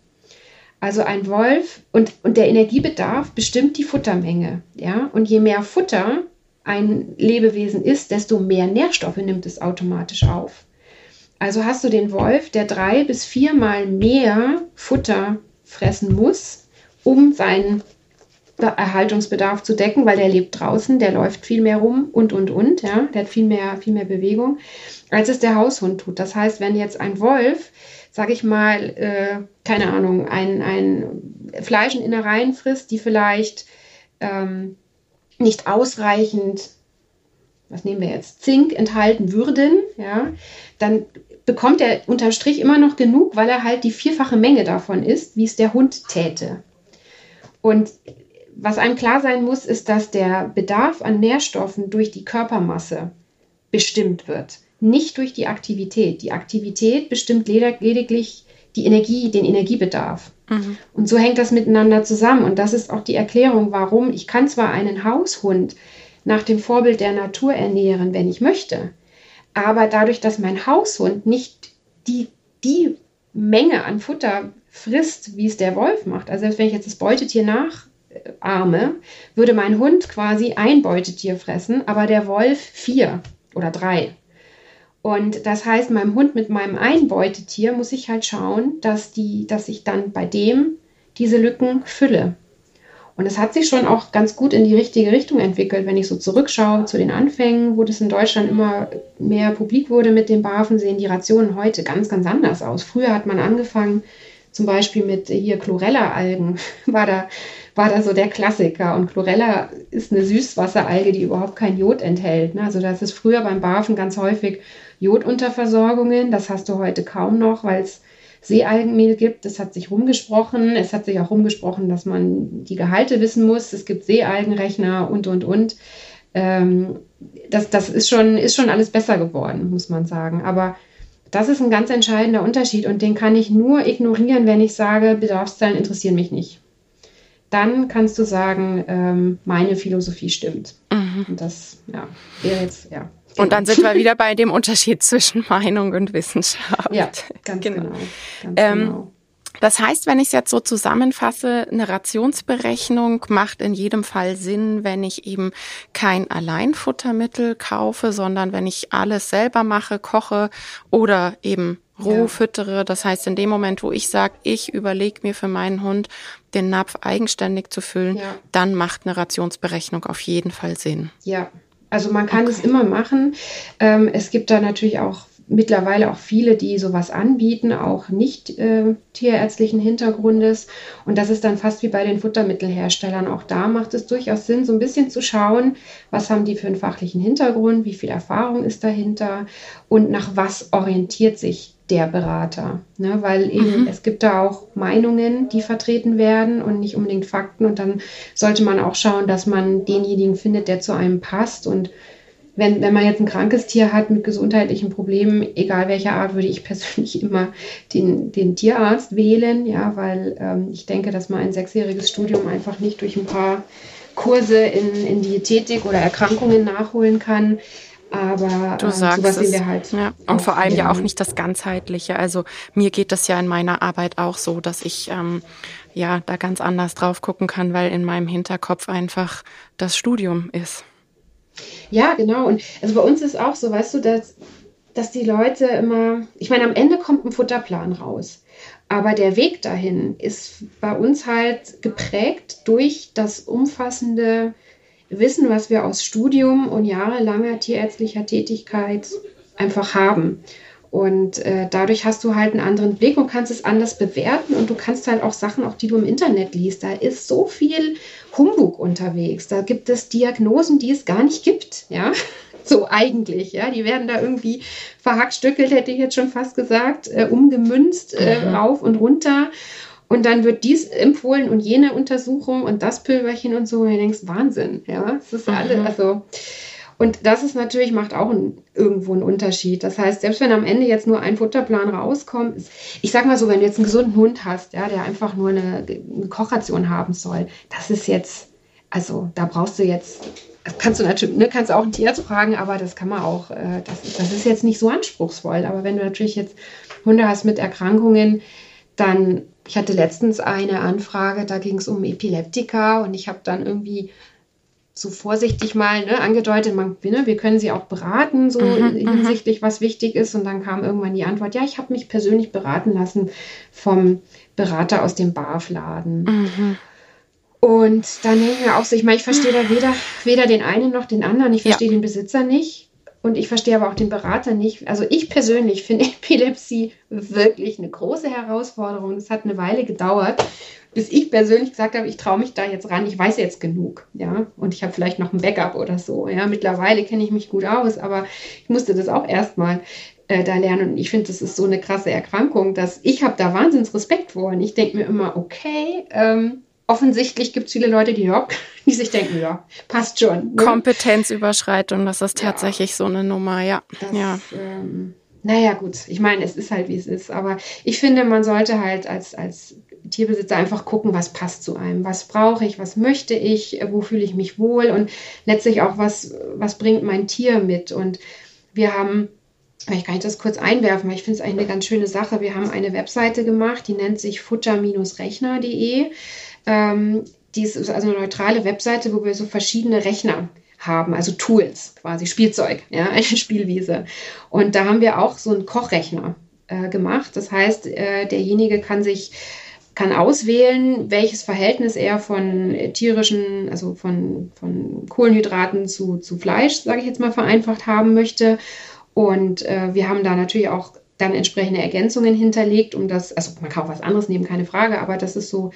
Also ein Wolf und, und der Energiebedarf bestimmt die Futtermenge. Ja? Und je mehr Futter ein Lebewesen ist, desto mehr Nährstoffe nimmt es automatisch auf. Also hast du den Wolf, der drei bis viermal mehr Futter fressen muss, um seinen Erhaltungsbedarf zu decken, weil der lebt draußen, der läuft viel mehr rum und, und, und, ja, der hat viel mehr, viel mehr Bewegung, als es der Haushund tut. Das heißt, wenn jetzt ein Wolf, sag ich mal, äh, keine Ahnung, ein, ein Fleisch in Innereien frisst, die vielleicht ähm, nicht ausreichend, was nehmen wir jetzt, Zink enthalten würden, ja, dann bekommt er unterm Strich immer noch genug, weil er halt die vierfache Menge davon isst, wie es der Hund täte. Und was einem klar sein muss, ist, dass der Bedarf an Nährstoffen durch die Körpermasse bestimmt wird, nicht durch die Aktivität. Die Aktivität bestimmt lediglich die Energie, den Energiebedarf. Mhm. Und so hängt das miteinander zusammen. Und das ist auch die Erklärung, warum ich kann zwar einen Haushund nach dem Vorbild der Natur ernähren, wenn ich möchte, aber dadurch, dass mein Haushund nicht die, die Menge an Futter frisst, wie es der Wolf macht, also selbst wenn ich jetzt das Beutetier nachahme, würde mein Hund quasi ein Beutetier fressen, aber der Wolf vier oder drei. Und das heißt, meinem Hund mit meinem Einbeutetier muss ich halt schauen, dass, die, dass ich dann bei dem diese Lücken fülle. Und es hat sich schon auch ganz gut in die richtige Richtung entwickelt, wenn ich so zurückschaue zu den Anfängen, wo das in Deutschland immer mehr publik wurde mit dem Barfen, sehen die Rationen heute ganz, ganz anders aus. Früher hat man angefangen, zum Beispiel mit hier Chlorella-Algen, war da, war da so der Klassiker. Und Chlorella ist eine Süßwasseralge, die überhaupt kein Jod enthält. Ne? Also das ist früher beim Barfen ganz häufig Jodunterversorgungen. Das hast du heute kaum noch, weil es Seealgenmehl gibt. Es hat sich rumgesprochen. Es hat sich auch rumgesprochen, dass man die Gehalte wissen muss. Es gibt Seealgenrechner und, und, und. Ähm, das das ist, schon, ist schon alles besser geworden, muss man sagen. Aber das ist ein ganz entscheidender Unterschied und den kann ich nur ignorieren, wenn ich sage, Bedarfszahlen interessieren mich nicht. Dann kannst du sagen, ähm, meine Philosophie stimmt. Mhm. Und das ja, wäre jetzt, ja. Und dann sind wir wieder bei dem Unterschied zwischen Meinung und Wissenschaft. Ja, ganz genau. genau. Ganz ähm, genau. Das heißt, wenn ich es jetzt so zusammenfasse, eine Rationsberechnung macht in jedem Fall Sinn, wenn ich eben kein Alleinfuttermittel kaufe, sondern wenn ich alles selber mache, koche oder eben roh ja. füttere. Das heißt, in dem Moment, wo ich sage, ich überlege mir für meinen Hund, den Napf eigenständig zu füllen, ja. dann macht eine Rationsberechnung auf jeden Fall Sinn. Ja, also man kann es immer machen. Ähm, es gibt da natürlich auch mittlerweile auch viele, die sowas anbieten, auch nicht äh, tierärztlichen Hintergrundes. Und das ist dann fast wie bei den Futtermittelherstellern. Auch da macht es durchaus Sinn, so ein bisschen zu schauen, was haben die für einen fachlichen Hintergrund, wie viel Erfahrung ist dahinter und nach was orientiert sich der Berater. Ne? Weil eben mhm. es gibt da auch Meinungen, die vertreten werden und nicht unbedingt Fakten. Und dann sollte man auch schauen, dass man denjenigen findet, der zu einem passt. Und wenn, wenn man jetzt ein krankes Tier hat mit gesundheitlichen Problemen, egal welcher Art, würde ich persönlich immer den, den Tierarzt wählen, ja, weil ähm, ich denke, dass man ein sechsjähriges Studium einfach nicht durch ein paar Kurse in, in Diätetik oder Erkrankungen nachholen kann. Aber du ähm, sagst sowas es. halt. Ja. Und vor allem ja auch nicht das Ganzheitliche. Also mir geht das ja in meiner Arbeit auch so, dass ich ähm, ja da ganz anders drauf gucken kann, weil in meinem Hinterkopf einfach das Studium ist. Ja, genau. Und also bei uns ist auch so, weißt du, dass, dass die Leute immer, ich meine, am Ende kommt ein Futterplan raus. Aber der Weg dahin ist bei uns halt geprägt durch das umfassende Wissen, was wir aus Studium und jahrelanger tierärztlicher Tätigkeit einfach haben. Und äh, dadurch hast du halt einen anderen Blick und kannst es anders bewerten und du kannst halt auch Sachen, auch die du im Internet liest, da ist so viel Humbug unterwegs. Da gibt es Diagnosen, die es gar nicht gibt, ja. So eigentlich, ja. Die werden da irgendwie verhackstückelt, hätte ich jetzt schon fast gesagt, äh, umgemünzt, äh, rauf und runter. Und dann wird dies empfohlen und jene Untersuchung und das Pülverchen und so. Und du denkst, Wahnsinn, ja. Das ist mhm. alles, also. Und das ist natürlich, macht auch ein, irgendwo einen Unterschied. Das heißt, selbst wenn am Ende jetzt nur ein Futterplan rauskommt, ich sag mal so, wenn du jetzt einen gesunden Hund hast, ja, der einfach nur eine, eine Kochration haben soll, das ist jetzt, also da brauchst du jetzt, kannst du natürlich, ne, kannst du auch einen Tierarzt fragen, aber das kann man auch, äh, das, das ist jetzt nicht so anspruchsvoll. Aber wenn du natürlich jetzt Hunde hast mit Erkrankungen, dann, ich hatte letztens eine Anfrage, da ging es um Epileptika und ich habe dann irgendwie so vorsichtig mal ne, angedeutet, man, ne, wir können sie auch beraten, so mhm, mhm, hinsichtlich, was wichtig ist. Und dann kam irgendwann die Antwort, ja, ich habe mich persönlich beraten lassen vom Berater aus dem BAF-Laden. Mhm. Und dann denke ich mir auch so, ich meine, ich verstehe da weder, weder den einen noch den anderen. Ich verstehe ja. den Besitzer nicht. Und ich verstehe aber auch den Berater nicht. Also ich persönlich finde Epilepsie wirklich eine große Herausforderung. Es hat eine Weile gedauert, bis ich persönlich gesagt habe, ich traue mich da jetzt ran. Ich weiß jetzt genug, ja. Und ich habe vielleicht noch ein Backup oder so. Ja, mittlerweile kenne ich mich gut aus, aber ich musste das auch erstmal äh, da lernen. Und ich finde, das ist so eine krasse Erkrankung, dass ich habe da wahnsinns Respekt vor. Und ich denke mir immer, okay, ähm, offensichtlich gibt es viele Leute, die, ja, die sich denken, ja, passt schon. Ne? Kompetenzüberschreitung, das ist tatsächlich ja. so eine Nummer, ja. Das, ja. Ähm, naja, gut, ich meine, es ist halt, wie es ist. Aber ich finde, man sollte halt als, als Tierbesitzer einfach gucken, was passt zu einem. Was brauche ich, was möchte ich, wo fühle ich mich wohl und letztlich auch, was, was bringt mein Tier mit. Und wir haben Vielleicht kann ich das kurz einwerfen, weil ich finde es eigentlich eine ganz schöne Sache. Wir haben eine Webseite gemacht, die nennt sich futter-rechner.de. Ähm, die ist also eine neutrale Webseite, wo wir so verschiedene Rechner haben, also Tools, quasi Spielzeug, ja, eine Spielwiese. Und da haben wir auch so einen Kochrechner äh, gemacht. Das heißt, äh, derjenige kann sich kann auswählen, welches Verhältnis er von tierischen, also von, von Kohlenhydraten zu, zu Fleisch, sage ich jetzt mal vereinfacht, haben möchte. Und äh, wir haben da natürlich auch dann entsprechende Ergänzungen hinterlegt, um das, also man kann auch was anderes nehmen, keine Frage, aber das ist so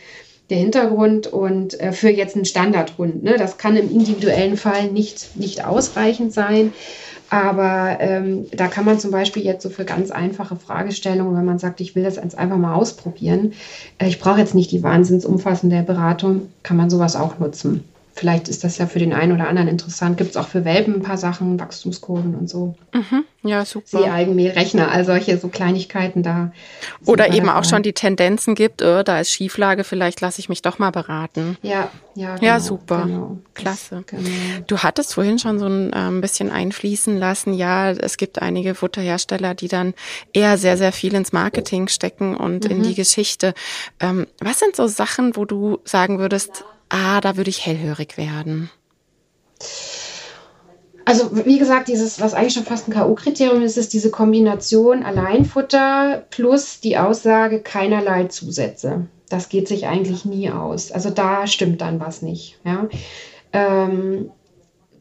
der Hintergrund und äh, für jetzt einen Standardhund. Ne? Das kann im individuellen Fall nicht, nicht ausreichend sein. Aber ähm, da kann man zum Beispiel jetzt so für ganz einfache Fragestellungen, wenn man sagt, ich will das jetzt einfach mal ausprobieren, äh, ich brauche jetzt nicht die wahnsinns umfassende Beratung, kann man sowas auch nutzen. Vielleicht ist das ja für den einen oder anderen interessant. Gibt es auch für Welpen ein paar Sachen, Wachstumskurven und so. Mhm. Ja, super. Seealgenmehlrechner, all solche so Kleinigkeiten da. Oder eben auch schon die Tendenzen gibt, oh, da ist Schieflage, vielleicht lasse ich mich doch mal beraten. Ja, ja. Genau, ja, super. Genau. Klasse. Genau. Du hattest vorhin schon so ein ähm, bisschen einfließen lassen, ja, es gibt einige Futterhersteller, die dann eher sehr, sehr viel ins Marketing stecken und mhm. in die Geschichte. Ähm, was sind so Sachen, wo du sagen würdest, ah, da würde ich hellhörig werden? Also wie gesagt, dieses, was eigentlich schon fast ein K.O.-Kriterium ist, ist diese Kombination Alleinfutter plus die Aussage keinerlei Zusätze. Das geht sich eigentlich nie aus. Also da stimmt dann was nicht. Ja? Ähm,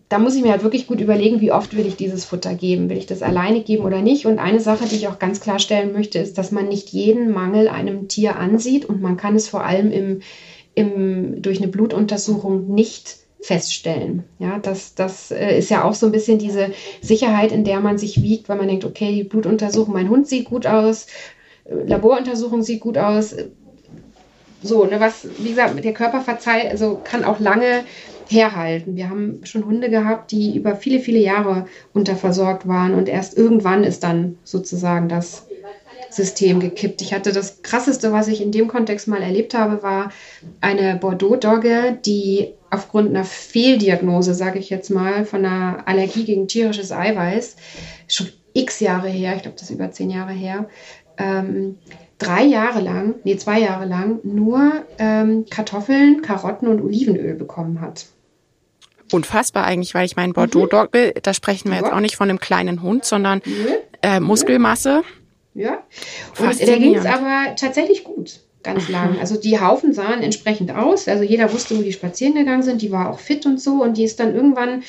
da muss ich mir halt wirklich gut überlegen, wie oft will ich dieses Futter geben. Will ich das alleine geben oder nicht? Und eine Sache, die ich auch ganz klar stellen möchte, ist, dass man nicht jeden Mangel einem Tier ansieht und man kann es vor allem im im, durch eine Blutuntersuchung nicht feststellen. Ja, das, das äh, ist ja auch so ein bisschen diese Sicherheit, in der man sich wiegt, weil man denkt, okay, die Blutuntersuchung, mein Hund sieht gut aus, äh, Laboruntersuchung sieht gut aus. So, ne, was, wie gesagt, der Körper verzeiht, also kann auch lange herhalten. Wir haben schon Hunde gehabt, die über viele, viele Jahre unterversorgt waren und erst irgendwann ist dann sozusagen das System gekippt. Ich hatte das krasseste, was ich in dem Kontext mal erlebt habe, war eine Bordeaux-Dogge, die aufgrund einer Fehldiagnose, sage ich jetzt mal, von einer Allergie gegen tierisches Eiweiß, schon x Jahre her, ich glaube, das ist über zehn Jahre her, ähm, drei Jahre lang, nee, zwei Jahre lang nur ähm, Kartoffeln, Karotten und Olivenöl bekommen hat. Unfassbar eigentlich, weil ich meine, Bordeaux-Dogge, mhm. da sprechen wir ja. jetzt auch nicht von einem kleinen Hund, sondern äh, Muskelmasse. Ja. Und der ging es aber tatsächlich gut, ganz lang. Also die Haufen sahen entsprechend aus. Also jeder wusste, wo die spazieren gegangen sind. Die war auch fit und so. Und die ist dann irgendwann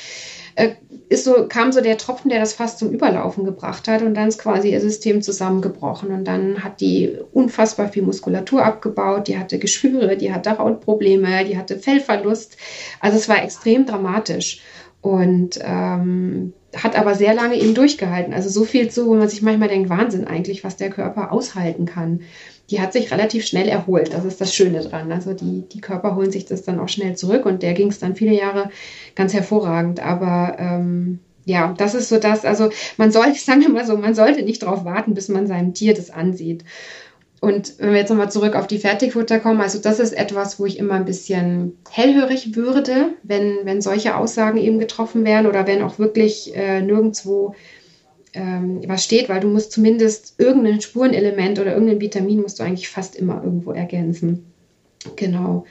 äh, ist so, kam so der Tropfen, der das fast zum Überlaufen gebracht hat. Und dann ist quasi ihr System zusammengebrochen. Und dann hat die unfassbar viel Muskulatur abgebaut. Die hatte Geschwüre, die hatte Hautprobleme, die hatte Fellverlust. Also es war extrem dramatisch. Und ähm, hat aber sehr lange eben durchgehalten. Also so viel zu, wo man sich manchmal denkt, Wahnsinn eigentlich, was der Körper aushalten kann. Die hat sich relativ schnell erholt. Das ist das Schöne dran. Also die, die Körper holen sich das dann auch schnell zurück und der ging es dann viele Jahre ganz hervorragend. Aber ähm, ja, das ist so das. Also man sollte, sagen wir mal so, man sollte nicht darauf warten, bis man seinem Tier das ansieht. Und wenn wir jetzt nochmal zurück auf die Fertigfutter kommen, also das ist etwas, wo ich immer ein bisschen hellhörig würde, wenn, wenn solche Aussagen eben getroffen werden oder wenn auch wirklich äh, nirgendwo ähm, was steht, weil du musst zumindest irgendein Spurenelement oder irgendein Vitamin musst du eigentlich fast immer irgendwo ergänzen. Genau.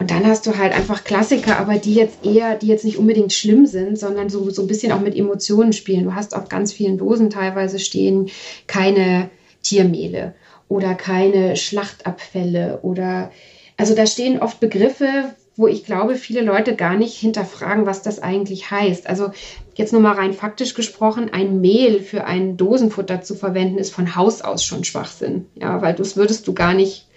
Und dann hast du halt einfach Klassiker, aber die jetzt eher, die jetzt nicht unbedingt schlimm sind, sondern so, so ein bisschen auch mit Emotionen spielen. Du hast auf ganz vielen Dosen teilweise stehen keine Tiermehle oder keine Schlachtabfälle oder also da stehen oft Begriffe, wo ich glaube, viele Leute gar nicht hinterfragen, was das eigentlich heißt. Also jetzt nur mal rein faktisch gesprochen, ein Mehl für ein Dosenfutter zu verwenden, ist von Haus aus schon Schwachsinn. Ja, weil das würdest du gar nicht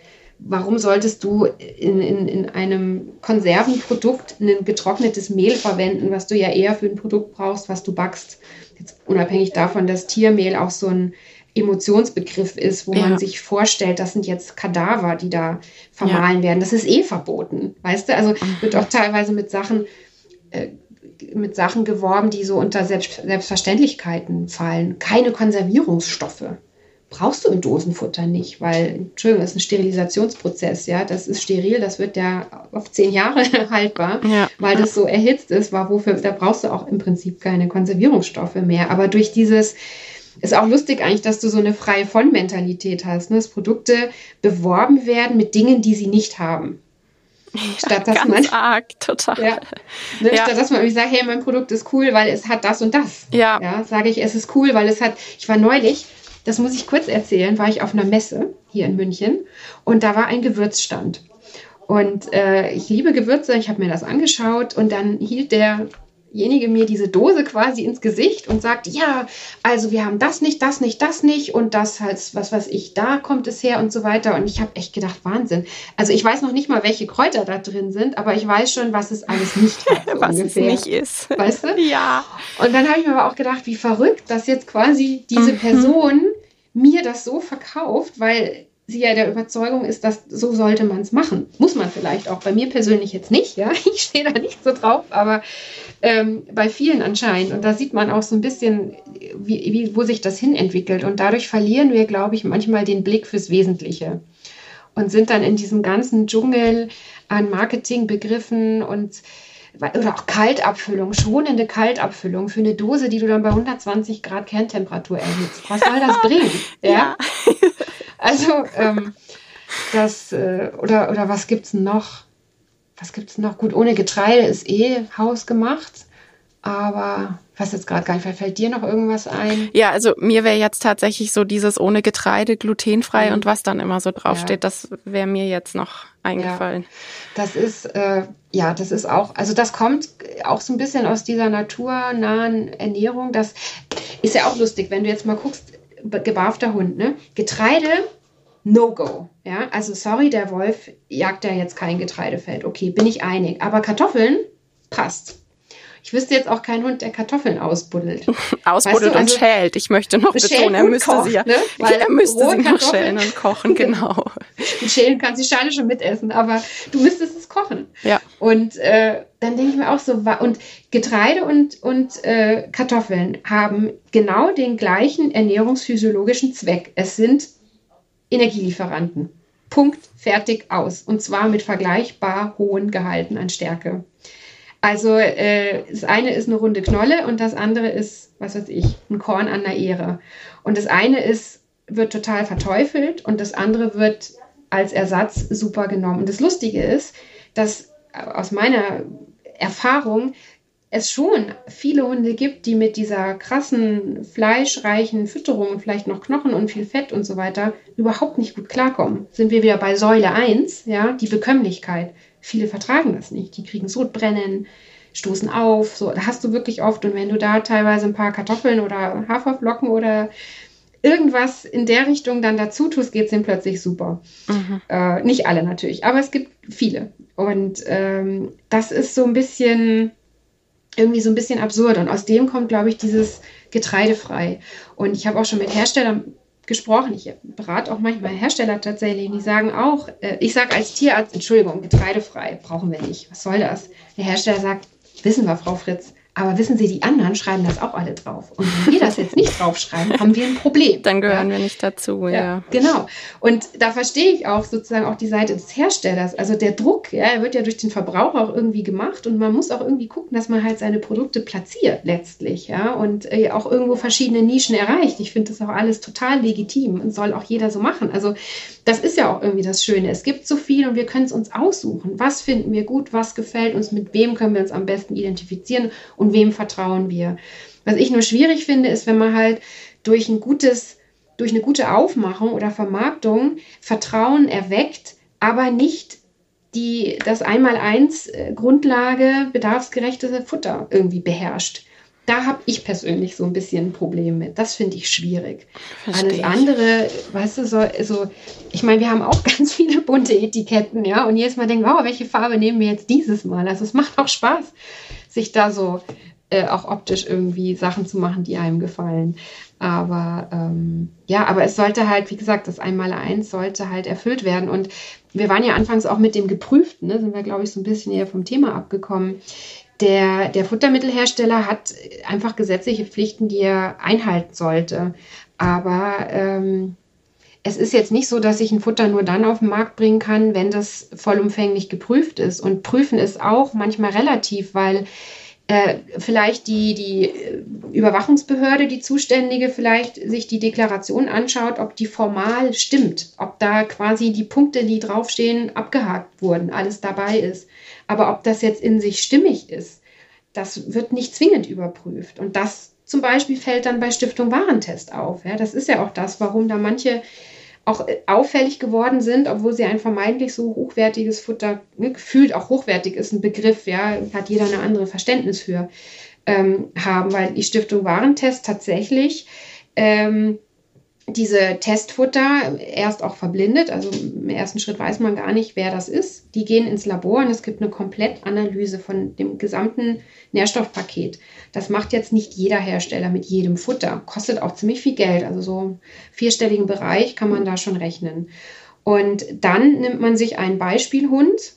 warum solltest du in, in, in einem Konservenprodukt ein getrocknetes Mehl verwenden, was du ja eher für ein Produkt brauchst, was du backst? Jetzt unabhängig davon, dass Tiermehl auch so ein Emotionsbegriff ist, wo ja. man sich vorstellt, das sind jetzt Kadaver, die da vermahlen ja. werden. Das ist eh verboten, weißt du? Also wird auch teilweise mit Sachen äh, mit Sachen geworben, die so unter Selbst Selbstverständlichkeiten fallen. Keine Konservierungsstoffe brauchst du im Dosenfutter nicht, weil, Entschuldigung, das ist ein Sterilisationsprozess, ja, das ist steril, das wird ja auf zehn Jahre haltbar, ja. weil das so erhitzt ist, war wofür, da brauchst du auch im Prinzip keine Konservierungsstoffe mehr. Aber durch dieses, ist auch lustig eigentlich, dass du so eine freie von Mentalität hast, ne? dass Produkte beworben werden mit Dingen, die sie nicht haben. Statt dass ganz man arg, total. Ja, ne, ja. Statt dass man irgendwie sagt, hey, mein Produkt ist cool, weil es hat das und das. Ja. ja sage ich, es ist cool, weil es hat. Ich war neulich, das muss ich kurz erzählen, war ich auf einer Messe hier in München und da war ein Gewürzstand. Und äh, ich liebe Gewürze, ich habe mir das angeschaut und dann hielt der derjenige mir diese Dose quasi ins Gesicht und sagt, ja, also wir haben das nicht, das nicht, das nicht und das halt, was weiß ich, da kommt es her und so weiter. Und ich habe echt gedacht, Wahnsinn. Also ich weiß noch nicht mal, welche Kräuter da drin sind, aber ich weiß schon, was es alles nicht hat. So was ungefähr. es nicht ist. Weißt du? Ja. Und dann habe ich mir aber auch gedacht, wie verrückt, dass jetzt quasi diese mhm. Person mir das so verkauft, weil sie ja der Überzeugung ist, dass so sollte man es machen. Muss man vielleicht auch. Bei mir persönlich jetzt nicht, ja. Ich stehe da nicht so drauf, aber ähm, bei vielen anscheinend. Und da sieht man auch so ein bisschen, wie, wie, wo sich das hin entwickelt. Und dadurch verlieren wir, glaube ich, manchmal den Blick fürs Wesentliche. Und sind dann in diesem ganzen Dschungel an Marketingbegriffen und oder auch Kaltabfüllung, schonende Kaltabfüllung für eine Dose, die du dann bei 120 Grad Kerntemperatur erhitzt. Was soll das bringen? ja. ja. Also, ähm, das, äh, oder, oder was gibt's noch? Was gibt's noch? Gut, ohne Getreide ist eh hausgemacht, aber was jetzt gerade gar nicht, fällt dir noch irgendwas ein? Ja, also mir wäre jetzt tatsächlich so dieses ohne Getreide, glutenfrei mhm. und was dann immer so draufsteht, ja. das wäre mir jetzt noch eingefallen. Ja, das ist, äh, ja, das ist auch, also das kommt auch so ein bisschen aus dieser naturnahen Ernährung. Das ist ja auch lustig, wenn du jetzt mal guckst, gebarfter Hund, ne? Getreide, No-Go. Ja, also sorry, der Wolf jagt ja jetzt kein Getreidefeld. Okay, bin ich einig. Aber Kartoffeln passt. Ich wüsste jetzt auch keinen Hund, der Kartoffeln ausbuddelt. ausbuddelt weißt du, also und schält. Ich möchte noch betonen, er müsste kocht, sie ja, ne? er müsste sie noch schälen und kochen, genau. und schälen kannst die Schale schon mitessen, aber du müsstest es kochen. Ja. Und äh, dann denke ich mir auch so, und Getreide und, und äh, Kartoffeln haben genau den gleichen ernährungsphysiologischen Zweck. Es sind Energielieferanten. Punkt, fertig, aus. Und zwar mit vergleichbar hohen Gehalten an Stärke. Also äh, das eine ist eine runde Knolle und das andere ist, was weiß ich, ein Korn an der Ehre. Und das eine ist, wird total verteufelt und das andere wird als Ersatz super genommen. Und das Lustige ist, dass aus meiner Erfahrung es schon viele Hunde gibt, die mit dieser krassen, fleischreichen Fütterung und vielleicht noch Knochen und viel Fett und so weiter überhaupt nicht gut klarkommen. Sind wir wieder bei Säule 1, ja, die Bekömmlichkeit. Viele vertragen das nicht. Die kriegen Sodbrennen, stoßen auf. So, da hast du wirklich oft. Und wenn du da teilweise ein paar Kartoffeln oder Haferflocken oder irgendwas in der Richtung dann dazu tust, geht es ihm plötzlich super. Mhm. Äh, nicht alle natürlich, aber es gibt viele. Und ähm, das ist so ein bisschen irgendwie so ein bisschen absurd. Und aus dem kommt, glaube ich, dieses Getreidefrei. Und ich habe auch schon mit Herstellern gesprochen. Ich berate auch manchmal Hersteller tatsächlich. Die sagen auch, äh, ich sage als Tierarzt, Entschuldigung, getreidefrei brauchen wir nicht. Was soll das? Der Hersteller sagt, wissen wir, Frau Fritz, aber wissen Sie, die anderen schreiben das auch alle drauf. Und wenn wir das jetzt nicht draufschreiben, haben wir ein Problem. Dann gehören ja? wir nicht dazu, ja. ja. Genau. Und da verstehe ich auch sozusagen auch die Seite des Herstellers. Also der Druck, ja, er wird ja durch den Verbraucher auch irgendwie gemacht und man muss auch irgendwie gucken, dass man halt seine Produkte platziert letztlich, ja, und äh, auch irgendwo verschiedene Nischen erreicht. Ich finde das auch alles total legitim und soll auch jeder so machen. Also das ist ja auch irgendwie das Schöne. Es gibt so viel und wir können es uns aussuchen. Was finden wir gut, was gefällt uns, mit wem können wir uns am besten identifizieren und wem vertrauen wir. Was ich nur schwierig finde, ist, wenn man halt durch ein gutes, durch eine gute Aufmachung oder Vermarktung Vertrauen erweckt, aber nicht die das Einmal-Eins äh, Grundlage bedarfsgerechte Futter irgendwie beherrscht. Da habe ich persönlich so ein bisschen ein Problem mit. Das finde ich schwierig. Versteh Alles andere, weißt du, so, also, ich meine, wir haben auch ganz viele bunte Etiketten, ja, und jedes Mal denken, oh, welche Farbe nehmen wir jetzt dieses Mal? Also es macht auch Spaß, sich da so äh, auch optisch irgendwie Sachen zu machen, die einem gefallen. Aber ähm, ja, aber es sollte halt, wie gesagt, das Einmaleins sollte halt erfüllt werden. Und wir waren ja anfangs auch mit dem Geprüften, ne, sind wir, glaube ich, so ein bisschen eher vom Thema abgekommen. Der, der Futtermittelhersteller hat einfach gesetzliche Pflichten, die er einhalten sollte. Aber ähm, es ist jetzt nicht so, dass ich ein Futter nur dann auf den Markt bringen kann, wenn das vollumfänglich geprüft ist. Und prüfen ist auch manchmal relativ, weil äh, vielleicht die, die äh, Überwachungsbehörde, die Zuständige, vielleicht sich die Deklaration anschaut, ob die formal stimmt, ob da quasi die Punkte, die draufstehen, abgehakt wurden, alles dabei ist. Aber ob das jetzt in sich stimmig ist, das wird nicht zwingend überprüft. Und das zum Beispiel fällt dann bei Stiftung Warentest auf. Ja, das ist ja auch das, warum da manche auch äh, auffällig geworden sind, obwohl sie ein vermeintlich so hochwertiges Futter, ne, gefühlt auch hochwertig ist ein Begriff, ja, hat jeder eine andere Verständnis für, ähm, haben, weil die Stiftung Warentest tatsächlich ähm, diese Testfutter erst auch verblindet. Also im ersten Schritt weiß man gar nicht, wer das ist. Die gehen ins Labor und es gibt eine Komplettanalyse von dem gesamten Nährstoffpaket. Das macht jetzt nicht jeder Hersteller mit jedem Futter. Kostet auch ziemlich viel Geld. Also so im vierstelligen Bereich kann man da schon rechnen. Und dann nimmt man sich einen Beispielhund,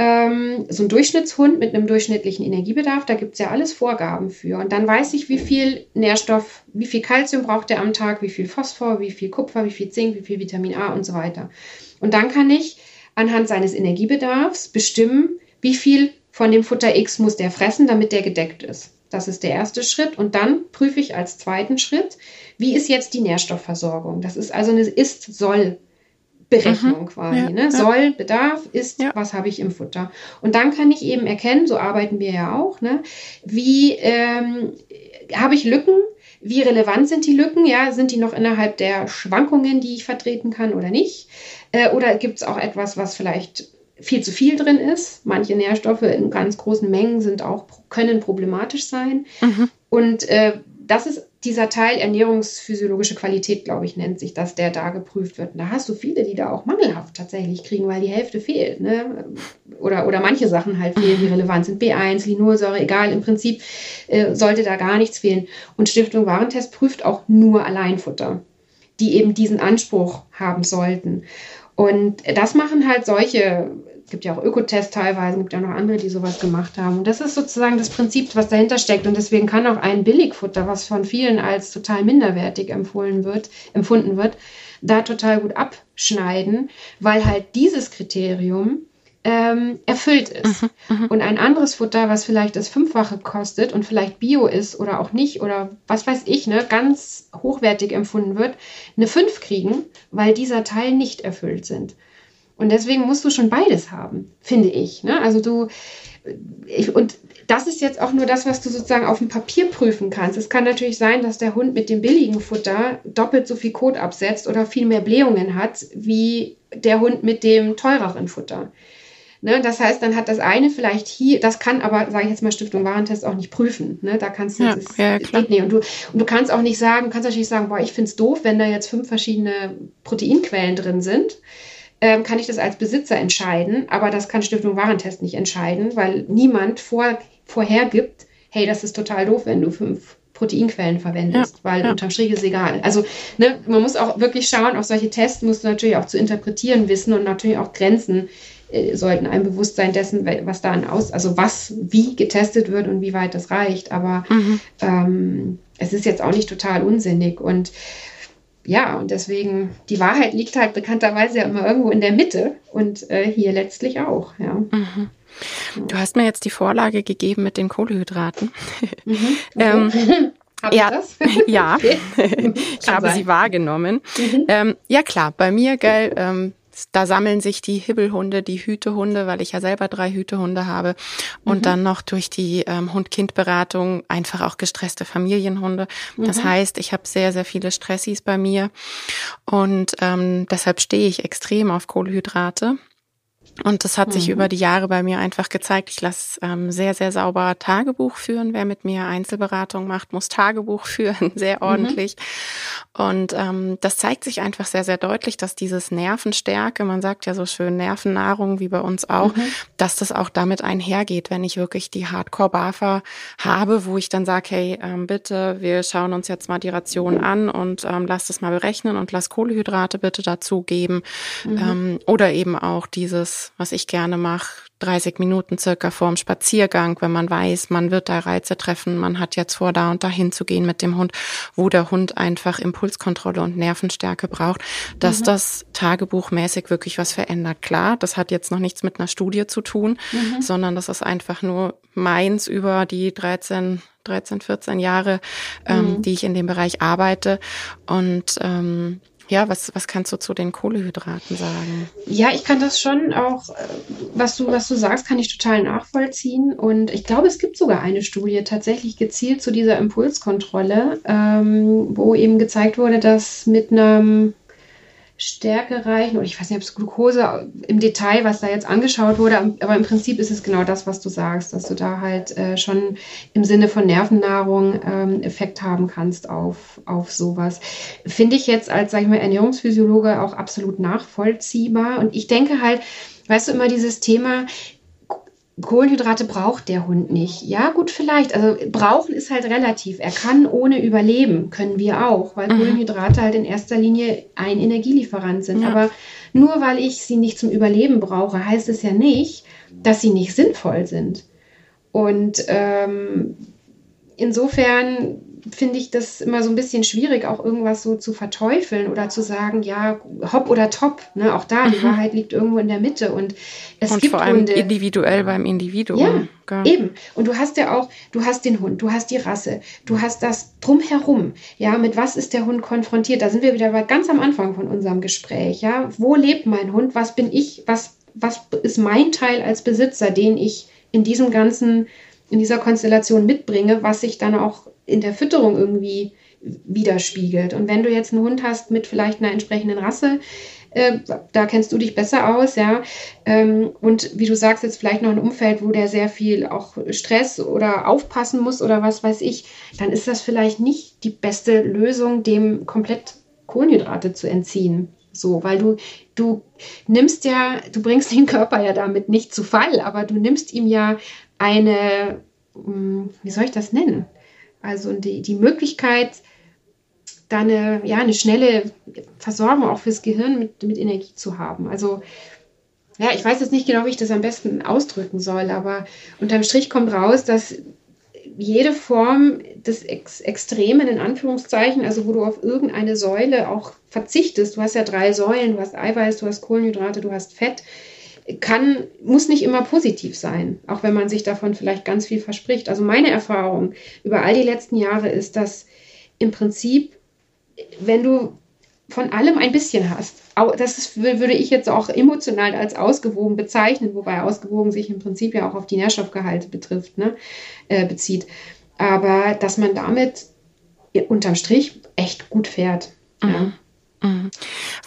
ähm, so ein Durchschnittshund mit einem durchschnittlichen Energiebedarf, da gibt es ja alles Vorgaben für. Und dann weiß ich, wie viel Nährstoff, wie viel Kalzium braucht er am Tag, wie viel Phosphor, wie viel Kupfer, wie viel Zink, wie viel Vitamin A und so weiter. Und dann kann ich anhand seines Energiebedarfs bestimmen, wie viel von dem Futter X muss der fressen, damit der gedeckt ist. Das ist der erste Schritt. Und dann prüfe ich als zweiten Schritt, wie ist jetzt die Nährstoffversorgung? Das ist also eine Ist-Soll- Berechnung mhm, quasi. Ja, ne? Soll, Bedarf, ist, ja. was habe ich im Futter. Und dann kann ich eben erkennen, so arbeiten wir ja auch, ne? wie ähm, habe ich Lücken, wie relevant sind die Lücken? Ja, sind die noch innerhalb der Schwankungen, die ich vertreten kann oder nicht? Äh, oder gibt es auch etwas, was vielleicht viel zu viel drin ist? Manche Nährstoffe in ganz großen Mengen sind auch können problematisch sein. Mhm. Und äh, das ist dieser Teil ernährungsphysiologische Qualität, glaube ich, nennt sich das, der da geprüft wird. Und da hast du viele, die da auch mangelhaft tatsächlich kriegen, weil die Hälfte fehlt. Ne? Oder, oder manche Sachen halt fehlen, die relevant sind. B1, Linolsäure, egal. Im Prinzip äh, sollte da gar nichts fehlen. Und Stiftung Warentest prüft auch nur Alleinfutter, die eben diesen Anspruch haben sollten. Und das machen halt solche es gibt ja auch Ökotests teilweise, es gibt ja noch andere, die sowas gemacht haben. Und das ist sozusagen das Prinzip, was dahinter steckt. Und deswegen kann auch ein Billigfutter, was von vielen als total minderwertig empfohlen wird, empfunden wird, da total gut abschneiden, weil halt dieses Kriterium ähm, erfüllt ist. Mhm, mhm, und ein anderes Futter, was vielleicht das Fünffache kostet und vielleicht Bio ist oder auch nicht oder was weiß ich, ne, ganz hochwertig empfunden wird, eine 5 kriegen, weil dieser Teil nicht erfüllt sind. Und deswegen musst du schon beides haben, finde ich. Ne? Also du, ich, und das ist jetzt auch nur das, was du sozusagen auf dem Papier prüfen kannst. Es kann natürlich sein, dass der Hund mit dem billigen Futter doppelt so viel Kot absetzt oder viel mehr Blähungen hat, wie der Hund mit dem teureren Futter. Ne, das heißt, dann hat das eine vielleicht hier, das kann aber, sage ich jetzt mal, Stiftung Warentest auch nicht prüfen. Ne? Da kannst du, ja, das ja, geht nicht. Und du, und du kannst auch nicht sagen, kannst natürlich sagen, boah, ich finde es doof, wenn da jetzt fünf verschiedene Proteinquellen drin sind ähm, kann ich das als Besitzer entscheiden, aber das kann Stiftung Warentest nicht entscheiden, weil niemand vor, vorhergibt, hey, das ist total doof, wenn du fünf Proteinquellen verwendest, ja, weil ja. unterm Strich ist egal. Also ne, man muss auch wirklich schauen, auf solche Tests musst du natürlich auch zu interpretieren wissen und natürlich auch Grenzen äh, sollten einem bewusst sein dessen, was da an aus, also was wie getestet wird und wie weit das reicht. Aber mhm. ähm, es ist jetzt auch nicht total unsinnig und ja, und deswegen, die Wahrheit liegt halt bekannterweise ja immer irgendwo in der Mitte und äh, hier letztlich auch, ja. Mhm. Du hast mir jetzt die Vorlage gegeben mit den Kohlehydraten. Mhm. ähm, ja, ja. ich habe sein. sie wahrgenommen. Mhm. Ähm, ja klar, bei mir, gell, ähm, da sammeln sich die Hibbelhunde, die Hütehunde, weil ich ja selber drei Hütehunde habe. Und mhm. dann noch durch die ähm, Hund-Kind-Beratung einfach auch gestresste Familienhunde. Das mhm. heißt, ich habe sehr, sehr viele Stressis bei mir. Und ähm, deshalb stehe ich extrem auf Kohlehydrate. Und das hat sich mhm. über die Jahre bei mir einfach gezeigt. Ich lasse ähm, sehr, sehr sauber Tagebuch führen. Wer mit mir Einzelberatung macht, muss Tagebuch führen, sehr mhm. ordentlich. Mhm. Und ähm, das zeigt sich einfach sehr, sehr deutlich, dass dieses Nervenstärke, man sagt ja so schön Nervennahrung wie bei uns auch, mhm. dass das auch damit einhergeht, wenn ich wirklich die Hardcore-BAFA habe, wo ich dann sage, hey, ähm, bitte, wir schauen uns jetzt mal die Ration an und ähm, lass das mal berechnen und lass Kohlehydrate bitte dazugeben. Mhm. Ähm, oder eben auch dieses was ich gerne mache, 30 Minuten circa vorm Spaziergang, wenn man weiß, man wird da Reize treffen, man hat jetzt vor, da und dahin zu gehen mit dem Hund, wo der Hund einfach Impulskontrolle und Nervenstärke braucht, dass mhm. das tagebuchmäßig wirklich was verändert. Klar, das hat jetzt noch nichts mit einer Studie zu tun, mhm. sondern das ist einfach nur meins über die 13 13, 14 Jahre, ähm, mhm. die ich in dem Bereich arbeite. Und ähm, ja, was, was kannst du zu den Kohlehydraten sagen? Ja, ich kann das schon auch, äh, was du, was du sagst, kann ich total nachvollziehen. Und ich glaube, es gibt sogar eine Studie tatsächlich gezielt zu dieser Impulskontrolle, ähm, wo eben gezeigt wurde, dass mit einem Stärke reichen. Und ich weiß nicht, ob es Glucose im Detail, was da jetzt angeschaut wurde, aber im Prinzip ist es genau das, was du sagst, dass du da halt äh, schon im Sinne von Nervennahrung ähm, Effekt haben kannst auf, auf sowas. Finde ich jetzt als, sag ich mal, Ernährungsphysiologe auch absolut nachvollziehbar. Und ich denke halt, weißt du, immer dieses Thema, Kohlenhydrate braucht der Hund nicht. Ja, gut, vielleicht. Also brauchen ist halt relativ. Er kann ohne überleben, können wir auch, weil mhm. Kohlenhydrate halt in erster Linie ein Energielieferant sind. Ja. Aber nur weil ich sie nicht zum Überleben brauche, heißt es ja nicht, dass sie nicht sinnvoll sind. Und ähm, insofern finde ich das immer so ein bisschen schwierig, auch irgendwas so zu verteufeln oder zu sagen, ja, hopp oder top. Ne? Auch da, die mhm. Wahrheit liegt irgendwo in der Mitte. Und es und gibt vor allem Hunde, individuell beim Individuum. Ja, eben. Und du hast ja auch, du hast den Hund, du hast die Rasse, du hast das drumherum. Ja, mit was ist der Hund konfrontiert? Da sind wir wieder ganz am Anfang von unserem Gespräch. Ja, wo lebt mein Hund? Was bin ich? Was, was ist mein Teil als Besitzer, den ich in diesem ganzen in dieser Konstellation mitbringe, was sich dann auch in der Fütterung irgendwie widerspiegelt. Und wenn du jetzt einen Hund hast mit vielleicht einer entsprechenden Rasse, äh, da kennst du dich besser aus, ja. Ähm, und wie du sagst, jetzt vielleicht noch ein Umfeld, wo der sehr viel auch Stress oder aufpassen muss oder was weiß ich, dann ist das vielleicht nicht die beste Lösung, dem komplett Kohlenhydrate zu entziehen. So, weil du, du nimmst ja, du bringst den Körper ja damit nicht zu Fall, aber du nimmst ihm ja eine, hm, wie soll ich das nennen? Also die, die Möglichkeit, da eine, ja, eine schnelle Versorgung auch fürs Gehirn mit, mit Energie zu haben. Also ja, ich weiß jetzt nicht genau, wie ich das am besten ausdrücken soll, aber unterm Strich kommt raus, dass jede Form des Ex Extremen in Anführungszeichen, also wo du auf irgendeine Säule auch verzichtest, du hast ja drei Säulen, du hast Eiweiß, du hast Kohlenhydrate, du hast Fett, kann, muss nicht immer positiv sein, auch wenn man sich davon vielleicht ganz viel verspricht. Also meine Erfahrung über all die letzten Jahre ist, dass im Prinzip, wenn du von allem ein bisschen hast, das ist, würde ich jetzt auch emotional als ausgewogen bezeichnen, wobei ausgewogen sich im Prinzip ja auch auf die Nährstoffgehalte betrifft, ne, äh, bezieht. Aber dass man damit unterm Strich echt gut fährt. Mhm. Ja. Mhm.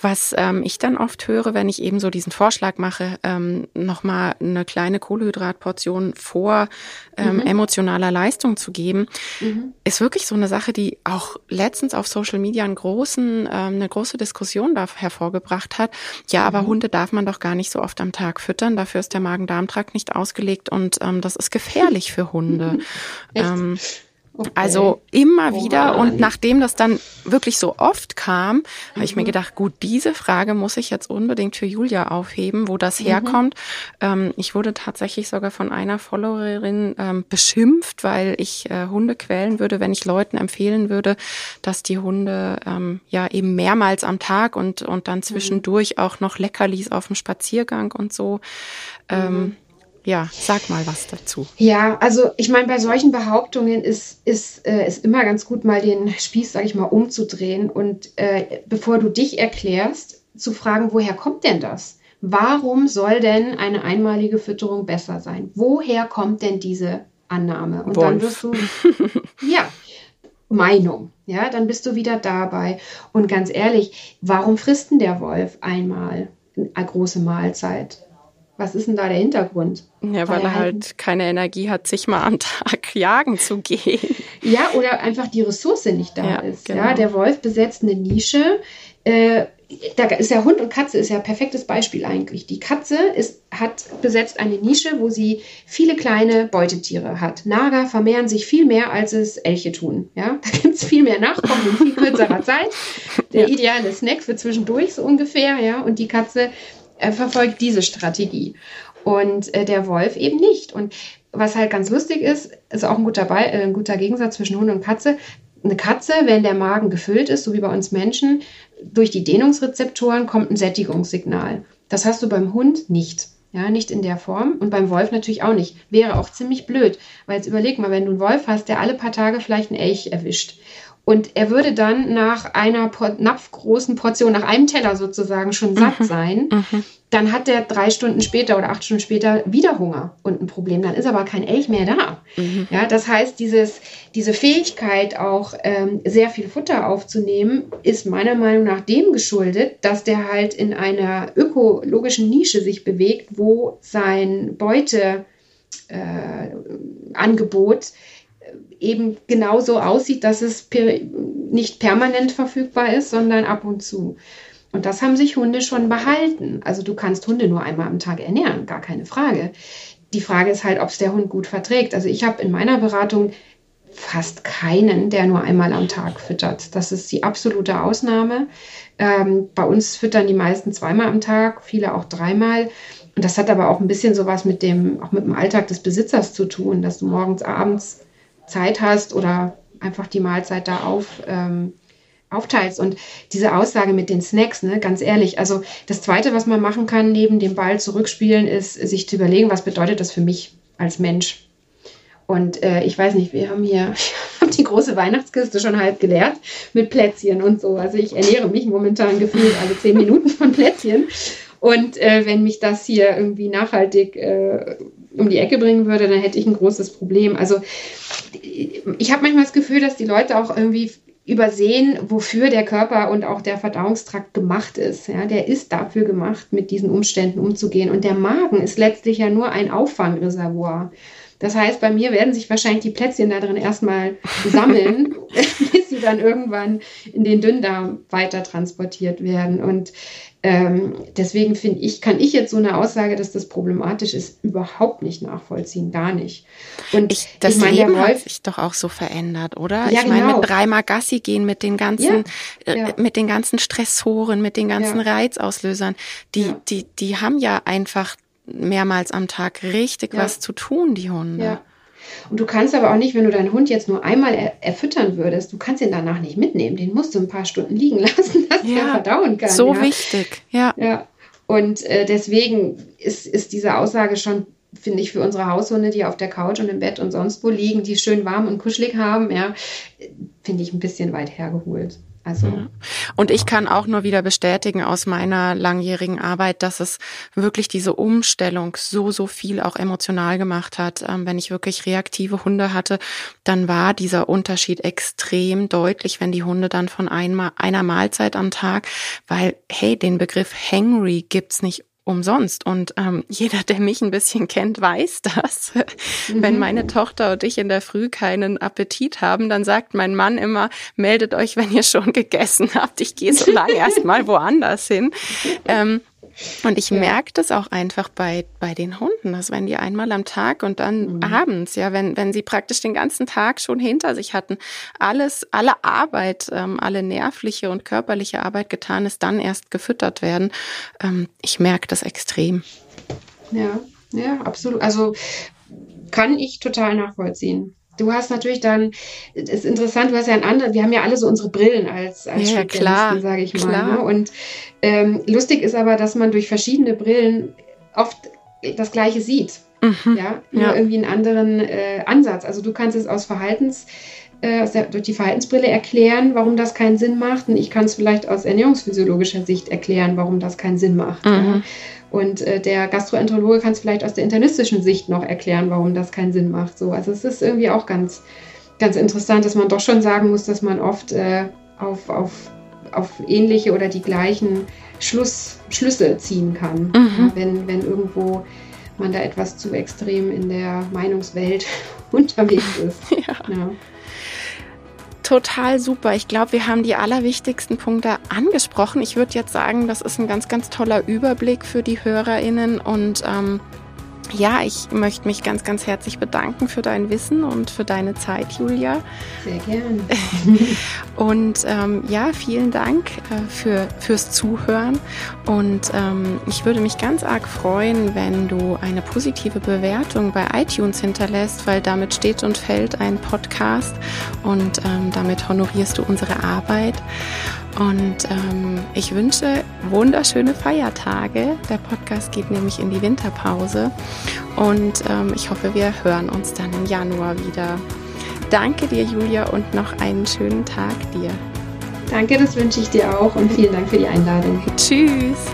Was ähm, ich dann oft höre, wenn ich eben so diesen Vorschlag mache, ähm, nochmal eine kleine Kohlenhydratportion vor ähm, mhm. emotionaler Leistung zu geben, mhm. ist wirklich so eine Sache, die auch letztens auf Social Media einen großen, ähm, eine große Diskussion da hervorgebracht hat. Ja, aber mhm. Hunde darf man doch gar nicht so oft am Tag füttern, dafür ist der Magen-Darm-Trakt nicht ausgelegt und ähm, das ist gefährlich für Hunde. ähm, Okay. Also immer oh wieder. Und nachdem das dann wirklich so oft kam, mhm. habe ich mir mhm. gedacht, gut, diese Frage muss ich jetzt unbedingt für Julia aufheben, wo das mhm. herkommt. Ähm, ich wurde tatsächlich sogar von einer Followerin ähm, beschimpft, weil ich äh, Hunde quälen würde, wenn ich Leuten empfehlen würde, dass die Hunde ähm, ja eben mehrmals am Tag und, und dann mhm. zwischendurch auch noch Leckerlis auf dem Spaziergang und so. Ähm, mhm ja, sag mal was dazu. Ja, also ich meine, bei solchen Behauptungen ist, ist, äh, ist immer ganz gut, mal den Spieß, sag ich mal, umzudrehen und äh, bevor du dich erklärst, zu fragen, woher kommt denn das? Warum soll denn eine einmalige Fütterung besser sein? Woher kommt denn diese Annahme? Und Wolf. dann wirst du, ja, Meinung, ja, dann bist du wieder dabei. Und ganz ehrlich, warum frisst denn der Wolf einmal eine große Mahlzeit? Was ist denn da der Hintergrund? Ja, weil, weil er halt, halt keine Energie hat, sich mal am Tag jagen zu gehen. Ja, oder einfach die Ressource nicht da ja, ist. Genau. Ja, der Wolf besetzt eine Nische. Äh, da ist ja Hund und Katze ist ja ein perfektes Beispiel eigentlich. Die Katze ist, hat besetzt eine Nische, wo sie viele kleine Beutetiere hat. Nager vermehren sich viel mehr, als es Elche tun. Ja? Da gibt es viel mehr Nachkommen in viel kürzerer Zeit. Der ideale Snack für zwischendurch so ungefähr. Ja? Und die Katze äh, verfolgt diese Strategie. Und äh, der Wolf eben nicht. Und was halt ganz lustig ist, ist auch ein guter, Be äh, ein guter Gegensatz zwischen Hund und Katze. Eine Katze, wenn der Magen gefüllt ist, so wie bei uns Menschen, durch die Dehnungsrezeptoren kommt ein Sättigungssignal. Das hast du beim Hund nicht. Ja, nicht in der Form und beim Wolf natürlich auch nicht. Wäre auch ziemlich blöd, weil jetzt überleg mal, wenn du einen Wolf hast, der alle paar Tage vielleicht einen Elch erwischt und er würde dann nach einer napfgroßen Portion, nach einem Teller sozusagen schon satt mhm. sein. Mhm. Dann hat er drei Stunden später oder acht Stunden später wieder Hunger und ein Problem. Dann ist aber kein Elch mehr da. Mhm. Ja, das heißt, dieses, diese Fähigkeit, auch ähm, sehr viel Futter aufzunehmen, ist meiner Meinung nach dem geschuldet, dass der halt in einer ökologischen Nische sich bewegt, wo sein Beuteangebot äh, eben genauso aussieht, dass es per nicht permanent verfügbar ist, sondern ab und zu. Und das haben sich Hunde schon behalten. Also du kannst Hunde nur einmal am Tag ernähren, gar keine Frage. Die Frage ist halt, ob es der Hund gut verträgt. Also ich habe in meiner Beratung fast keinen, der nur einmal am Tag füttert. Das ist die absolute Ausnahme. Ähm, bei uns füttern die meisten zweimal am Tag, viele auch dreimal. Und das hat aber auch ein bisschen sowas mit dem, auch mit dem Alltag des Besitzers zu tun, dass du morgens, abends Zeit hast oder einfach die Mahlzeit da auf, ähm, aufteilst. Und diese Aussage mit den Snacks, ne, ganz ehrlich, also das Zweite, was man machen kann, neben dem Ball zurückspielen, ist, sich zu überlegen, was bedeutet das für mich als Mensch. Und äh, ich weiß nicht, wir haben hier die große Weihnachtskiste schon halb geleert mit Plätzchen und so. Also ich ernähre mich momentan gefühlt alle zehn Minuten von Plätzchen. Und äh, wenn mich das hier irgendwie nachhaltig äh, um die Ecke bringen würde, dann hätte ich ein großes Problem. Also ich habe manchmal das Gefühl, dass die Leute auch irgendwie übersehen, wofür der Körper und auch der Verdauungstrakt gemacht ist. Ja, der ist dafür gemacht, mit diesen Umständen umzugehen. Und der Magen ist letztlich ja nur ein Auffangreservoir. Das heißt, bei mir werden sich wahrscheinlich die Plätzchen da drin erstmal sammeln, bis sie dann irgendwann in den Dünndarm weiter transportiert werden. Und ähm, deswegen finde ich, kann ich jetzt so eine Aussage, dass das problematisch ist, überhaupt nicht nachvollziehen, gar nicht. Und ich, das ich mein, Leben Wolf, hat sich doch auch so verändert, oder? Ja, ich meine, genau. mit dreimal Gassi gehen, mit den ganzen, ja, ja. Äh, mit den ganzen Stressoren, mit den ganzen ja. Reizauslösern, die, die, die haben ja einfach mehrmals am Tag richtig was zu tun, die Hunde. Und du kannst aber auch nicht, wenn du deinen Hund jetzt nur einmal er erfüttern würdest, du kannst ihn danach nicht mitnehmen. Den musst du ein paar Stunden liegen lassen, dass ja, er verdauen kann. So ja. wichtig, ja. ja. Und äh, deswegen ist, ist diese Aussage schon, finde ich, für unsere Haushunde, die auf der Couch und im Bett und sonst wo liegen, die schön warm und kuschelig haben, ja, finde ich ein bisschen weit hergeholt. Also. Und ich kann auch nur wieder bestätigen aus meiner langjährigen Arbeit, dass es wirklich diese Umstellung so, so viel auch emotional gemacht hat. Ähm, wenn ich wirklich reaktive Hunde hatte, dann war dieser Unterschied extrem deutlich, wenn die Hunde dann von einmal, einer Mahlzeit am Tag, weil, hey, den Begriff Hangry gibt's nicht umsonst. Und ähm, jeder, der mich ein bisschen kennt, weiß das. Mhm. Wenn meine Tochter und ich in der Früh keinen Appetit haben, dann sagt mein Mann immer, meldet euch, wenn ihr schon gegessen habt. Ich gehe so lange erstmal woanders hin. Ähm, und ich ja. merke das auch einfach bei, bei den Hunden, dass wenn die einmal am Tag und dann mhm. abends, ja, wenn, wenn sie praktisch den ganzen Tag schon hinter sich hatten, alles, alle Arbeit, ähm, alle nervliche und körperliche Arbeit getan ist, dann erst gefüttert werden. Ähm, ich merke das extrem. Ja, ja, absolut. Also kann ich total nachvollziehen. Du hast natürlich dann, das ist interessant, du hast ja ein anderes, wir haben ja alle so unsere Brillen als, als ja, Spezialisten, sage ich mal. Klar. Ne? Und ähm, lustig ist aber, dass man durch verschiedene Brillen oft das Gleiche sieht. Mhm. Ja, nur ja. irgendwie einen anderen äh, Ansatz. Also du kannst es aus Verhaltens, äh, der, durch die Verhaltensbrille erklären, warum das keinen Sinn macht. Und ich kann es vielleicht aus ernährungsphysiologischer Sicht erklären, warum das keinen Sinn macht. Mhm. Ja. Und äh, der Gastroenterologe kann es vielleicht aus der internistischen Sicht noch erklären, warum das keinen Sinn macht. So, also es ist irgendwie auch ganz, ganz interessant, dass man doch schon sagen muss, dass man oft äh, auf, auf auf ähnliche oder die gleichen Schluss, Schlüsse ziehen kann, mhm. ja, wenn, wenn irgendwo man da etwas zu extrem in der Meinungswelt unterwegs ist. Ja. ja. Total super. Ich glaube, wir haben die allerwichtigsten Punkte angesprochen. Ich würde jetzt sagen, das ist ein ganz, ganz toller Überblick für die HörerInnen und ähm, ja, ich möchte mich ganz, ganz herzlich bedanken für dein Wissen und für deine Zeit, Julia. Sehr gerne. und ähm, ja, vielen Dank äh, für, fürs Zuhören. Und ähm, ich würde mich ganz arg freuen, wenn du eine positive Bewertung bei iTunes hinterlässt, weil damit steht und fällt ein Podcast und ähm, damit honorierst du unsere Arbeit. Und ähm, ich wünsche wunderschöne Feiertage. Der Podcast geht nämlich in die Winterpause. Und ähm, ich hoffe, wir hören uns dann im Januar wieder. Danke dir, Julia, und noch einen schönen Tag dir. Danke, das wünsche ich dir auch und vielen Dank für die Einladung. Tschüss.